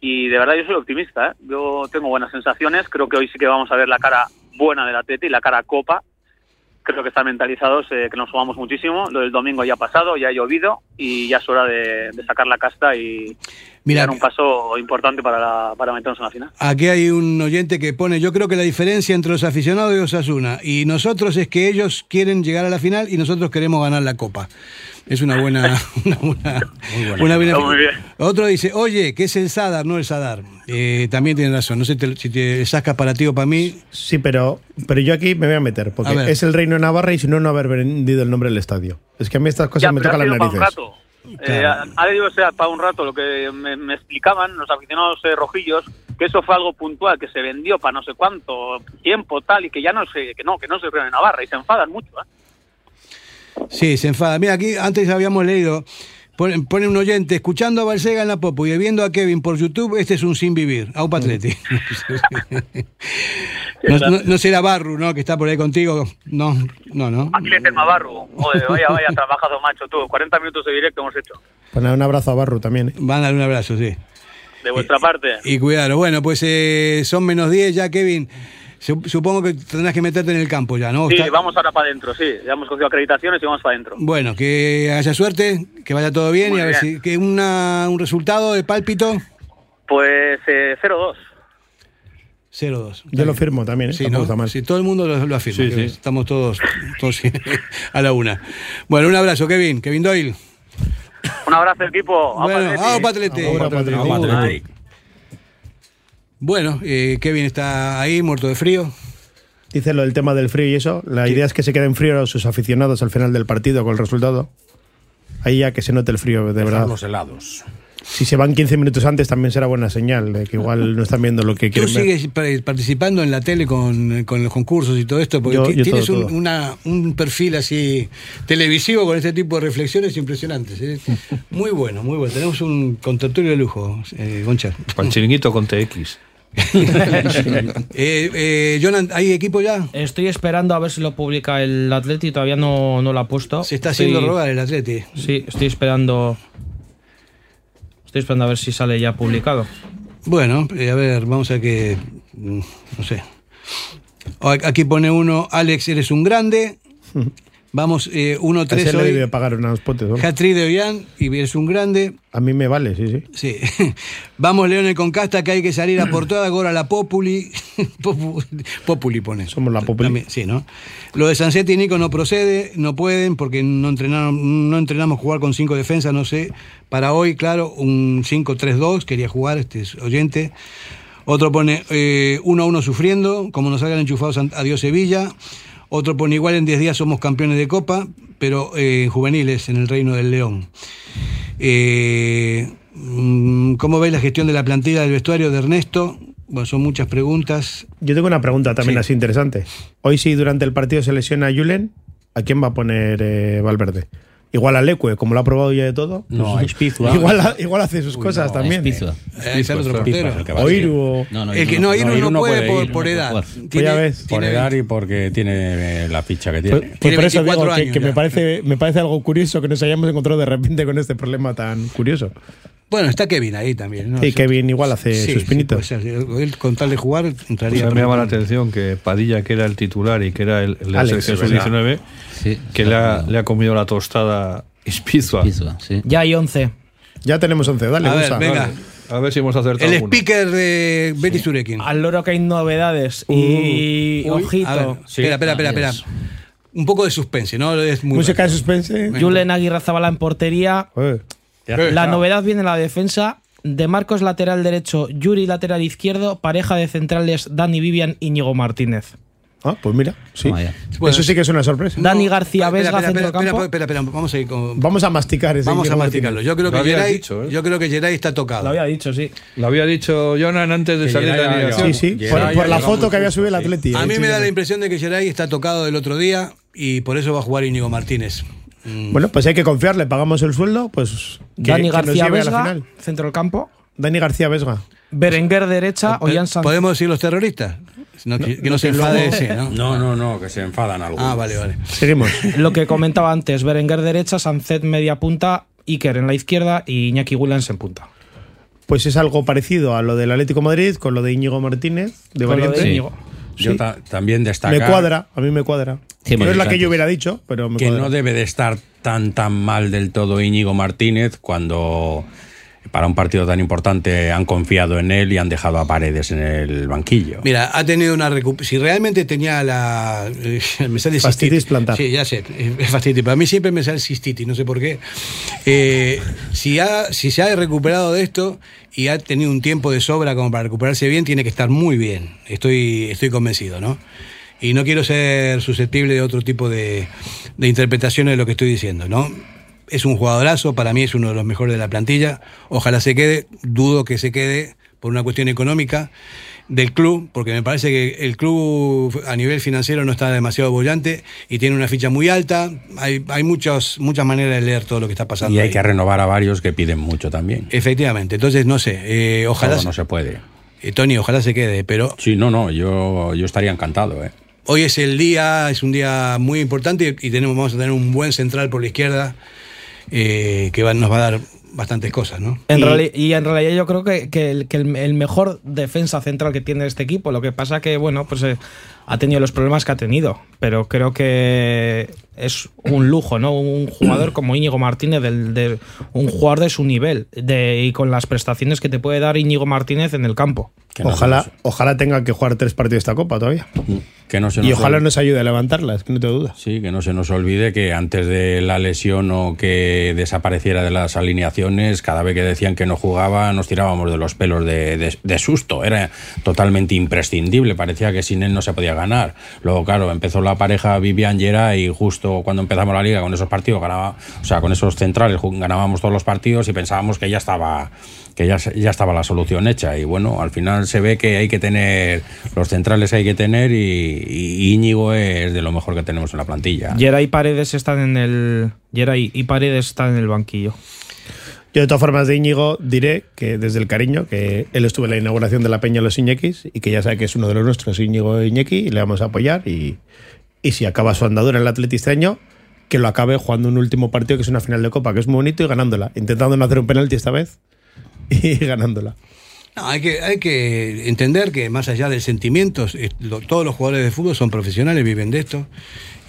Y de verdad yo soy optimista. ¿eh? Yo tengo buenas sensaciones. Creo que hoy sí que vamos a ver la cara buena del Atleti, la cara copa. Creo que están mentalizados, eh, que nos jugamos muchísimo. Lo del domingo ya ha pasado, ya ha llovido y ya es hora de, de sacar la casta y Mira, dar un paso importante para, la- para meternos en la final. Aquí hay un oyente que pone, yo creo que la diferencia entre los aficionados de Osasuna y nosotros es que ellos quieren llegar a la final y nosotros queremos ganar la copa. Es una buena... Una buena, una buena- Está muy bien. Otro dice, oye, que es el Sadar, no el Sadar. Eh, también tiene razón, no sé te- si te sacas para ti o para mí. Sí, pero, pero yo aquí me voy a meter, porque A es el Reino de Navarra y si no, no haber vendido el nombre del estadio. Es que a mí estas cosas Ya, me tocan las sido para un narices. Eh, ha debido ser para un rato lo que me, me explicaban los aficionados eh, rojillos, que eso fue algo puntual, que se vendió para no sé cuánto tiempo, tal, y que ya no se, que no, que no se en Navarra, y se enfadan mucho. ¿eh? Sí, se enfada. Mira, aquí antes habíamos leído, pone, pone un oyente, escuchando a Balsega en la Popo y viendo a Kevin por YouTube, este es un sin vivir, a un patleti. no, no- no será Barru, ¿no? Que está por ahí contigo. No, no, no. Aquí le tema Barru. Joder, vaya, vaya, trabajado macho tú. 40 minutos de directo hemos hecho. Pues nada, un abrazo a Barru también. ¿eh? Van a dar un abrazo, sí. De vuestra parte. Y cuidado. Bueno, pues eh, son menos 10 ya, Kevin. Sup- Supongo que tendrás que meterte en el campo ya, ¿no? Sí, Está- vamos ahora para adentro, sí. Ya hemos cogido acreditaciones y vamos para adentro. Bueno, que haya suerte, que vaya todo bien Muy y a ver si que una, un resultado de pálpito Pues eh, 0-2. 0-2. Yo lo firmo también, ¿eh? Sí, ¿no? está mal. Sí, todo el mundo lo, lo afirma. Sí, que sí. Estamos todos, todos a la una. Bueno, un abrazo, Kevin. Kevin Doyle. Un abrazo, equipo. Au, Bueno, Patleti. au, Bueno, eh, Kevin está ahí, muerto de frío. Dice lo del tema del frío y eso. La idea es que se queden fríos sus aficionados al final del partido con el resultado. Ahí ya que se note el frío, de verdad. los helados. Si se van 15 minutos antes también será buena señal de que igual no están viendo lo que Tú quieren ver. sigues pa- participando en la tele con, con los concursos y todo esto, porque Yo- ti- yo tienes todo, un, todo. una- un perfil así televisivo con este tipo de reflexiones impresionantes. ¿eh? Muy bueno, muy bueno. Tenemos un contertulio de lujo, eh, Goncha. El chiringuito con TX. eh, eh, Jonan, ¿hay equipo ya? Estoy esperando a ver si lo publica el Atleti, todavía no, no lo ha puesto. Se está haciendo rogar el Atleti. Sí, estoy esperando. Estoy esperando a ver si sale ya publicado. Bueno, eh, a ver, vamos a que. mm, No sé. Aquí pone uno, Alex, eres un grande. Vamos, eh, 1-3 A ese le hoy. debe pagar unos potes. ¿no? Hat-trick de Ollán y eres un grande. A mí me vale, sí, sí. Sí. Vamos, Leones con casta, que hay que salir a por toda ahora la Populi. Popu- Populi pone. Somos la Populi. También, sí, ¿no? Lo de Sansetti y Nico no procede, no pueden porque no entrenaron, no entrenamos jugar con cinco defensas, no sé. Para hoy, claro, un 5-3-2, quería jugar este es oyente. Otro pone eh, 1-1 sufriendo, como nos salgan enchufados adiós Sevilla. Otro pone igual en 10 días somos campeones de Copa, pero eh, juveniles en el Reino del León. Eh, mm, ¿Cómo veis la gestión de la plantilla del vestuario de Ernesto? Bueno, son muchas preguntas. Yo tengo una pregunta también Sí. así interesante. Hoy si durante el partido se lesiona a Julen, ¿a quién va a poner eh, Valverde? Igual a Leque, como lo ha probado ya de todo. No, pues, a Ispizua. Igual, igual hace sus Uy, cosas no, también. Ispizua. Eh, ese otro portero. O Iru. o- El que no, Iru no puede por- por edad. Pues Tiene- ya ves. Por edar y porque tiene eh, la ficha que tiene. Pues, pues por eso digo 24 que, años que me, parece, me parece algo curioso que nos hayamos encontrado de repente con este problema tan curioso. Bueno, está Kevin ahí también. ¿no? Sí, Kevin igual hace Sí, sus pinitos. Él con tal de jugar Pues entraría. mí me llama la atención que Padilla, que era el titular y que era el, el Alex, selección es verdad. sub-19, que le ha, le ha comido la tostada Ispizua. Ya hay 11. Ya tenemos 11, dale, A ver, venga. A ver si hemos acertado El alguno. speaker de Betty Surekin. Al loro que hay novedades. y Uy, ojito. espera, espera, espera, espera. un poco de suspense, ¿no? Es muy Música de suspense. Julen Aguirre Zabala en portería. La novedad viene en la defensa. De Marcos lateral derecho, Yuri lateral izquierdo, pareja de centrales Dani Vivian, Íñigo Martínez. Ah, pues mira, sí. Bueno, Eso sí que es una sorpresa. Dani García Espera, Vesga, espera, espera, centrocampo. espera, espera, espera, vamos a ir con- Vamos a masticar ese Vamos a masticarlo. Yo creo que Geray, dicho, ¿eh? yo creo que Geray está tocado. Lo había dicho, sí. Lo había dicho Jonan antes de Que salir de la ha alineación. Sí, sí, Geray por, la foto que había subido el sí. Atleti. A eh, mí me da la impresión de que Geray está tocado el otro día y por eso va a jugar Íñigo Martínez. Mm. Bueno, pues hay que confiar, le pagamos el sueldo, pues. que- Dani García lleve a la Vesga, final. centro del campo. Dani García Vesga. Berenguer derecha, Ollán San- ¿Podemos decir los terroristas? No, que, que no se luego- enfade ese, ¿no? No, no, no, que se enfadan algunos. Ah, vale, vale. Seguimos. Lo que comentaba antes, Berenguer derecha, Sancet media punta, Iker en la izquierda y Iñaki Williams en punta. Pues es algo parecido a lo del Atlético de Madrid con lo de Íñigo Martínez, de Con lo de variante. Íñigo. Yo Sí. ta- también destacar Me cuadra, a mí me cuadra. Sí, no es la que yo hubiera dicho, pero me que cuadra. no debe de estar tan tan mal del todo Íñigo Martínez cuando para un partido tan importante han confiado en él y han dejado a Paredes en el banquillo. Mira, ha tenido una recuperación. Si realmente tenía la. eh, me sale Fastitis plantar. Sí, ya sé, es fastitis. Para mí siempre me sale cistitis, no sé por qué. Eh, si, ha, si se ha recuperado de esto y ha tenido un tiempo de sobra como para recuperarse bien, tiene que estar muy bien. Estoy, estoy convencido, ¿no? Y no quiero ser susceptible de otro tipo de, de interpretaciones de lo que estoy diciendo, ¿no? Es un jugadorazo, para mí es uno de los mejores de la plantilla. Ojalá se quede, dudo que se quede por una cuestión económica del club, porque me parece que el club a nivel financiero no está demasiado bollante y tiene una ficha muy alta. Hay, hay muchas, muchas maneras de leer todo lo que está pasando. Y hay ahí. que renovar a varios que piden mucho también. Efectivamente, entonces no sé, eh, ojalá, Todo no se puede. eh, Tony, ojalá se quede, pero Sí, no, no, yo, yo estaría encantado, ¿eh? hoy es el día, es un día muy importante y tenemos, vamos a tener un buen central por la izquierda eh, que va- nos va a dar bastantes cosas, ¿no? En Y- reali- y en realidad yo creo que, que el, que el- el mejor defensa central que tiene este equipo, lo que pasa que, bueno, pues eh, ha tenido los problemas que ha tenido, pero creo que es un lujo, ¿no? Un jugador como Íñigo Martínez, del, de, un jugador de su nivel de, y con las prestaciones que te puede dar Íñigo Martínez en el campo. No Ojalá, ojalá tenga que jugar tres partidos de esta copa todavía. Que no se Y ojalá olvide- nos ayude a levantarla, es que no tengo dudas. Sí, que no se nos olvide que antes de la lesión o que desapareciera de las alineaciones, cada vez que decían que no jugaba, nos tirábamos de los pelos de, de- de susto. Era totalmente imprescindible, parecía que sin él no se podía ganar. Luego, claro, empezó la pareja Vivian Yera y justo cuando empezamos la liga con esos partidos, ganaba, o sea, con esos centrales ganábamos todos los partidos y pensábamos que ya estaba que ya, ya estaba la solución hecha y bueno, al final se ve que hay que tener los centrales hay que tener y, y Íñigo es de lo mejor que tenemos en la plantilla. Geray y Paredes están en el. Geray y Paredes están en el banquillo. Yo de todas formas de Íñigo diré que desde el cariño, que él estuvo en la inauguración de la Peña Los Iñekis y que ya sabe que es uno de los nuestros, Íñigo Iñeki, y le vamos a apoyar y, y si acaba su andadura en el Atleti año, que lo acabe jugando un último partido que es una final de Copa, que es muy bonito y ganándola, intentando no hacer un penalti esta vez y ganándola. No, hay que, hay que entender que más allá del sentimiento, todos los jugadores de fútbol son profesionales, viven de esto.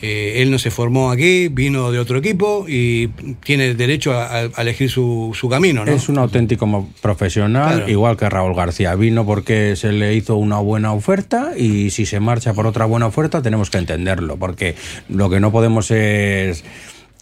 Eh, él no se formó aquí, vino de otro equipo y tiene derecho a, elegir su, su camino, ¿no? Es un auténtico profesional, Claro. igual que Raúl García. Vino porque se le hizo una buena oferta y si se marcha por otra buena oferta tenemos que entenderlo, porque lo que no podemos es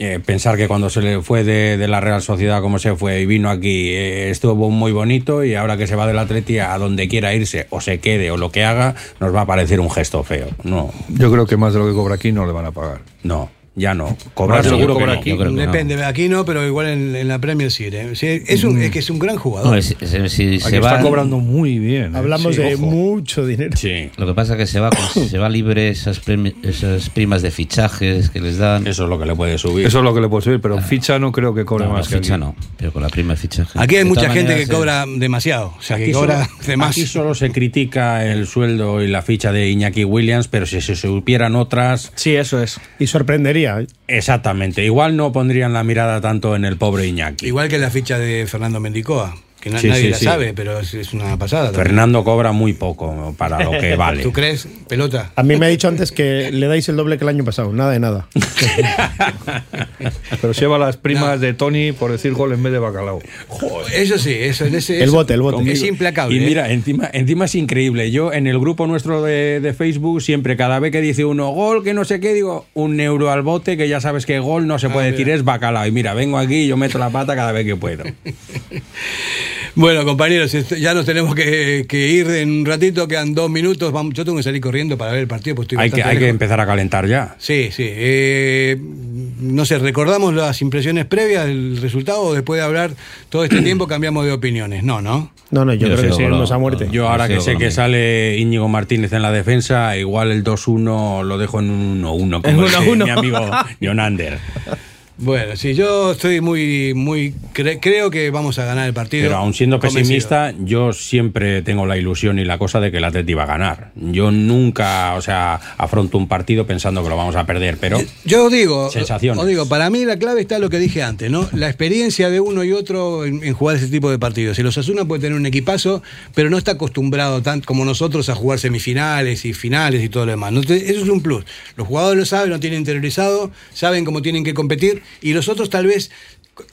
eh, pensar que cuando se le fue de, de la Real Sociedad como se fue y vino aquí eh, estuvo muy bonito y ahora que se va del Atleti a donde quiera irse o se quede o lo que haga nos va a parecer un gesto feo. No, Yo creo que más de lo que cobra aquí no le van a pagar. no, ya no. Cobrar que seguro cobra no. aquí. No. Depende, aquí no, pero igual en, en la Premier sí. ¿eh? Sí, es, un, es que es un gran jugador. Si- se está va, cobrando muy bien. ¿eh? Hablamos Sí, de ojo. mucho dinero. Sí. Lo que pasa es que se va, se va libre esas, premi- esas primas de fichajes que les dan. Eso es lo que le puede subir. Eso es lo que le puede subir, pero ficha no creo que cobre No, más la que ficha aquí. no, pero con la prima de fichaje. Aquí hay De mucha gente que maneras, eh, cobra demasiado. O sea, que Aquí cobra solo, de más. aquí solo se critica el sueldo y la ficha de Iñaki Williams, pero si se supieran otras, Sí, eso es. Y sorprendería. Exactamente. Igual no pondrían la mirada tanto en el pobre Iñaki. Igual que la ficha de Fernando Mendicoa. Que na- Sí, nadie sí, la sí. sabe, pero es, es una pasada. también. Fernando cobra muy poco para lo que vale. ¿Tú crees? Pelota. A mí me ha dicho antes que le dais el doble que el año pasado. Nada de nada. Pero se lleva las primas de Tony por decir gol en vez de bacalao. Eso sí, eso en ese. El eso- bote, el bote. Es implacable. Y ¿eh? mira, encima, encima es increíble. Yo en el grupo nuestro de, de Facebook, siempre cada vez que dice uno gol, que no sé qué, digo un euro al bote, que ya sabes que gol no se puede Ah, decir, mira. es bacalao. Y mira, vengo aquí y yo meto la pata cada vez que puedo. Bueno, compañeros, ya nos tenemos que, que ir en un ratito, quedan dos minutos. Vamos, yo tengo que salir corriendo para ver el partido. Pues estoy hay, que, hay que empezar a calentar ya. Sí, sí. eh, no sé, ¿recordamos las impresiones previas del resultado o después de hablar todo este tiempo cambiamos de opiniones? No, ¿no? No, no, yo, Yo creo que seguimos a muerte. Yo ahora Sí, que sé que sale Íñigo Martínez en la defensa, igual el 2-1 lo dejo en un 1-1, En como dice 1-1. mi amigo Jonander. Bueno, sí, yo estoy muy, muy, cre- creo que vamos a ganar el partido. Pero aun siendo Convencido. pesimista, yo siempre tengo la ilusión y la cosa de que el Atleti va a ganar. Yo nunca, o sea, afronto un partido pensando que lo vamos a perder, pero Yo digo, Sensaciones. os digo, para mí la clave está en lo que dije antes, ¿no? La experiencia de uno y otro en, en jugar ese tipo de partidos. Si los Asuna puede tener un equipazo, pero no está acostumbrado tanto como nosotros a jugar semifinales y finales y todo lo demás. ¿no? Entonces, eso es un plus. Los jugadores lo saben, lo tienen interiorizado, saben cómo tienen que competir y los otros tal vez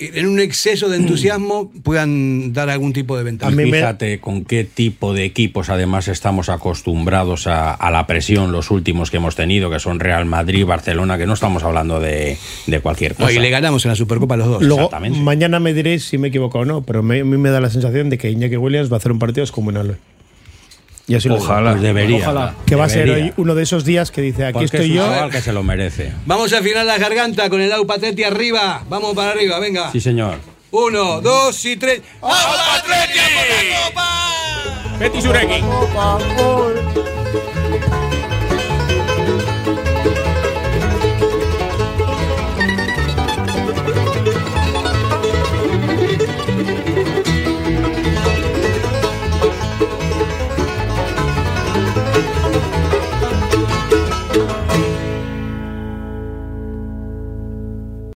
en un exceso de entusiasmo puedan dar algún tipo de ventaja. Me- fíjate con qué tipo de equipos además estamos acostumbrados a, a la presión los últimos que hemos tenido, que son Real Madrid, Barcelona, que no estamos hablando de, de cualquier No, cosa. y le ganamos en la Supercopa los dos. Luego, Exactamente. mañana me diréis si me equivoco o no, pero me- a mí me da la sensación de que Iñaki Williams va a hacer un partido descomunal. Y así. Ojalá. Pues debería. Ojalá. Que va a ser hoy uno de esos días que dice, aquí Porque estoy es un yo. chaval que se lo merece. Vamos a afinar la garganta con el Aupateti arriba. Vamos para arriba, venga. Sí, señor. Uno, dos y tres. Uregui.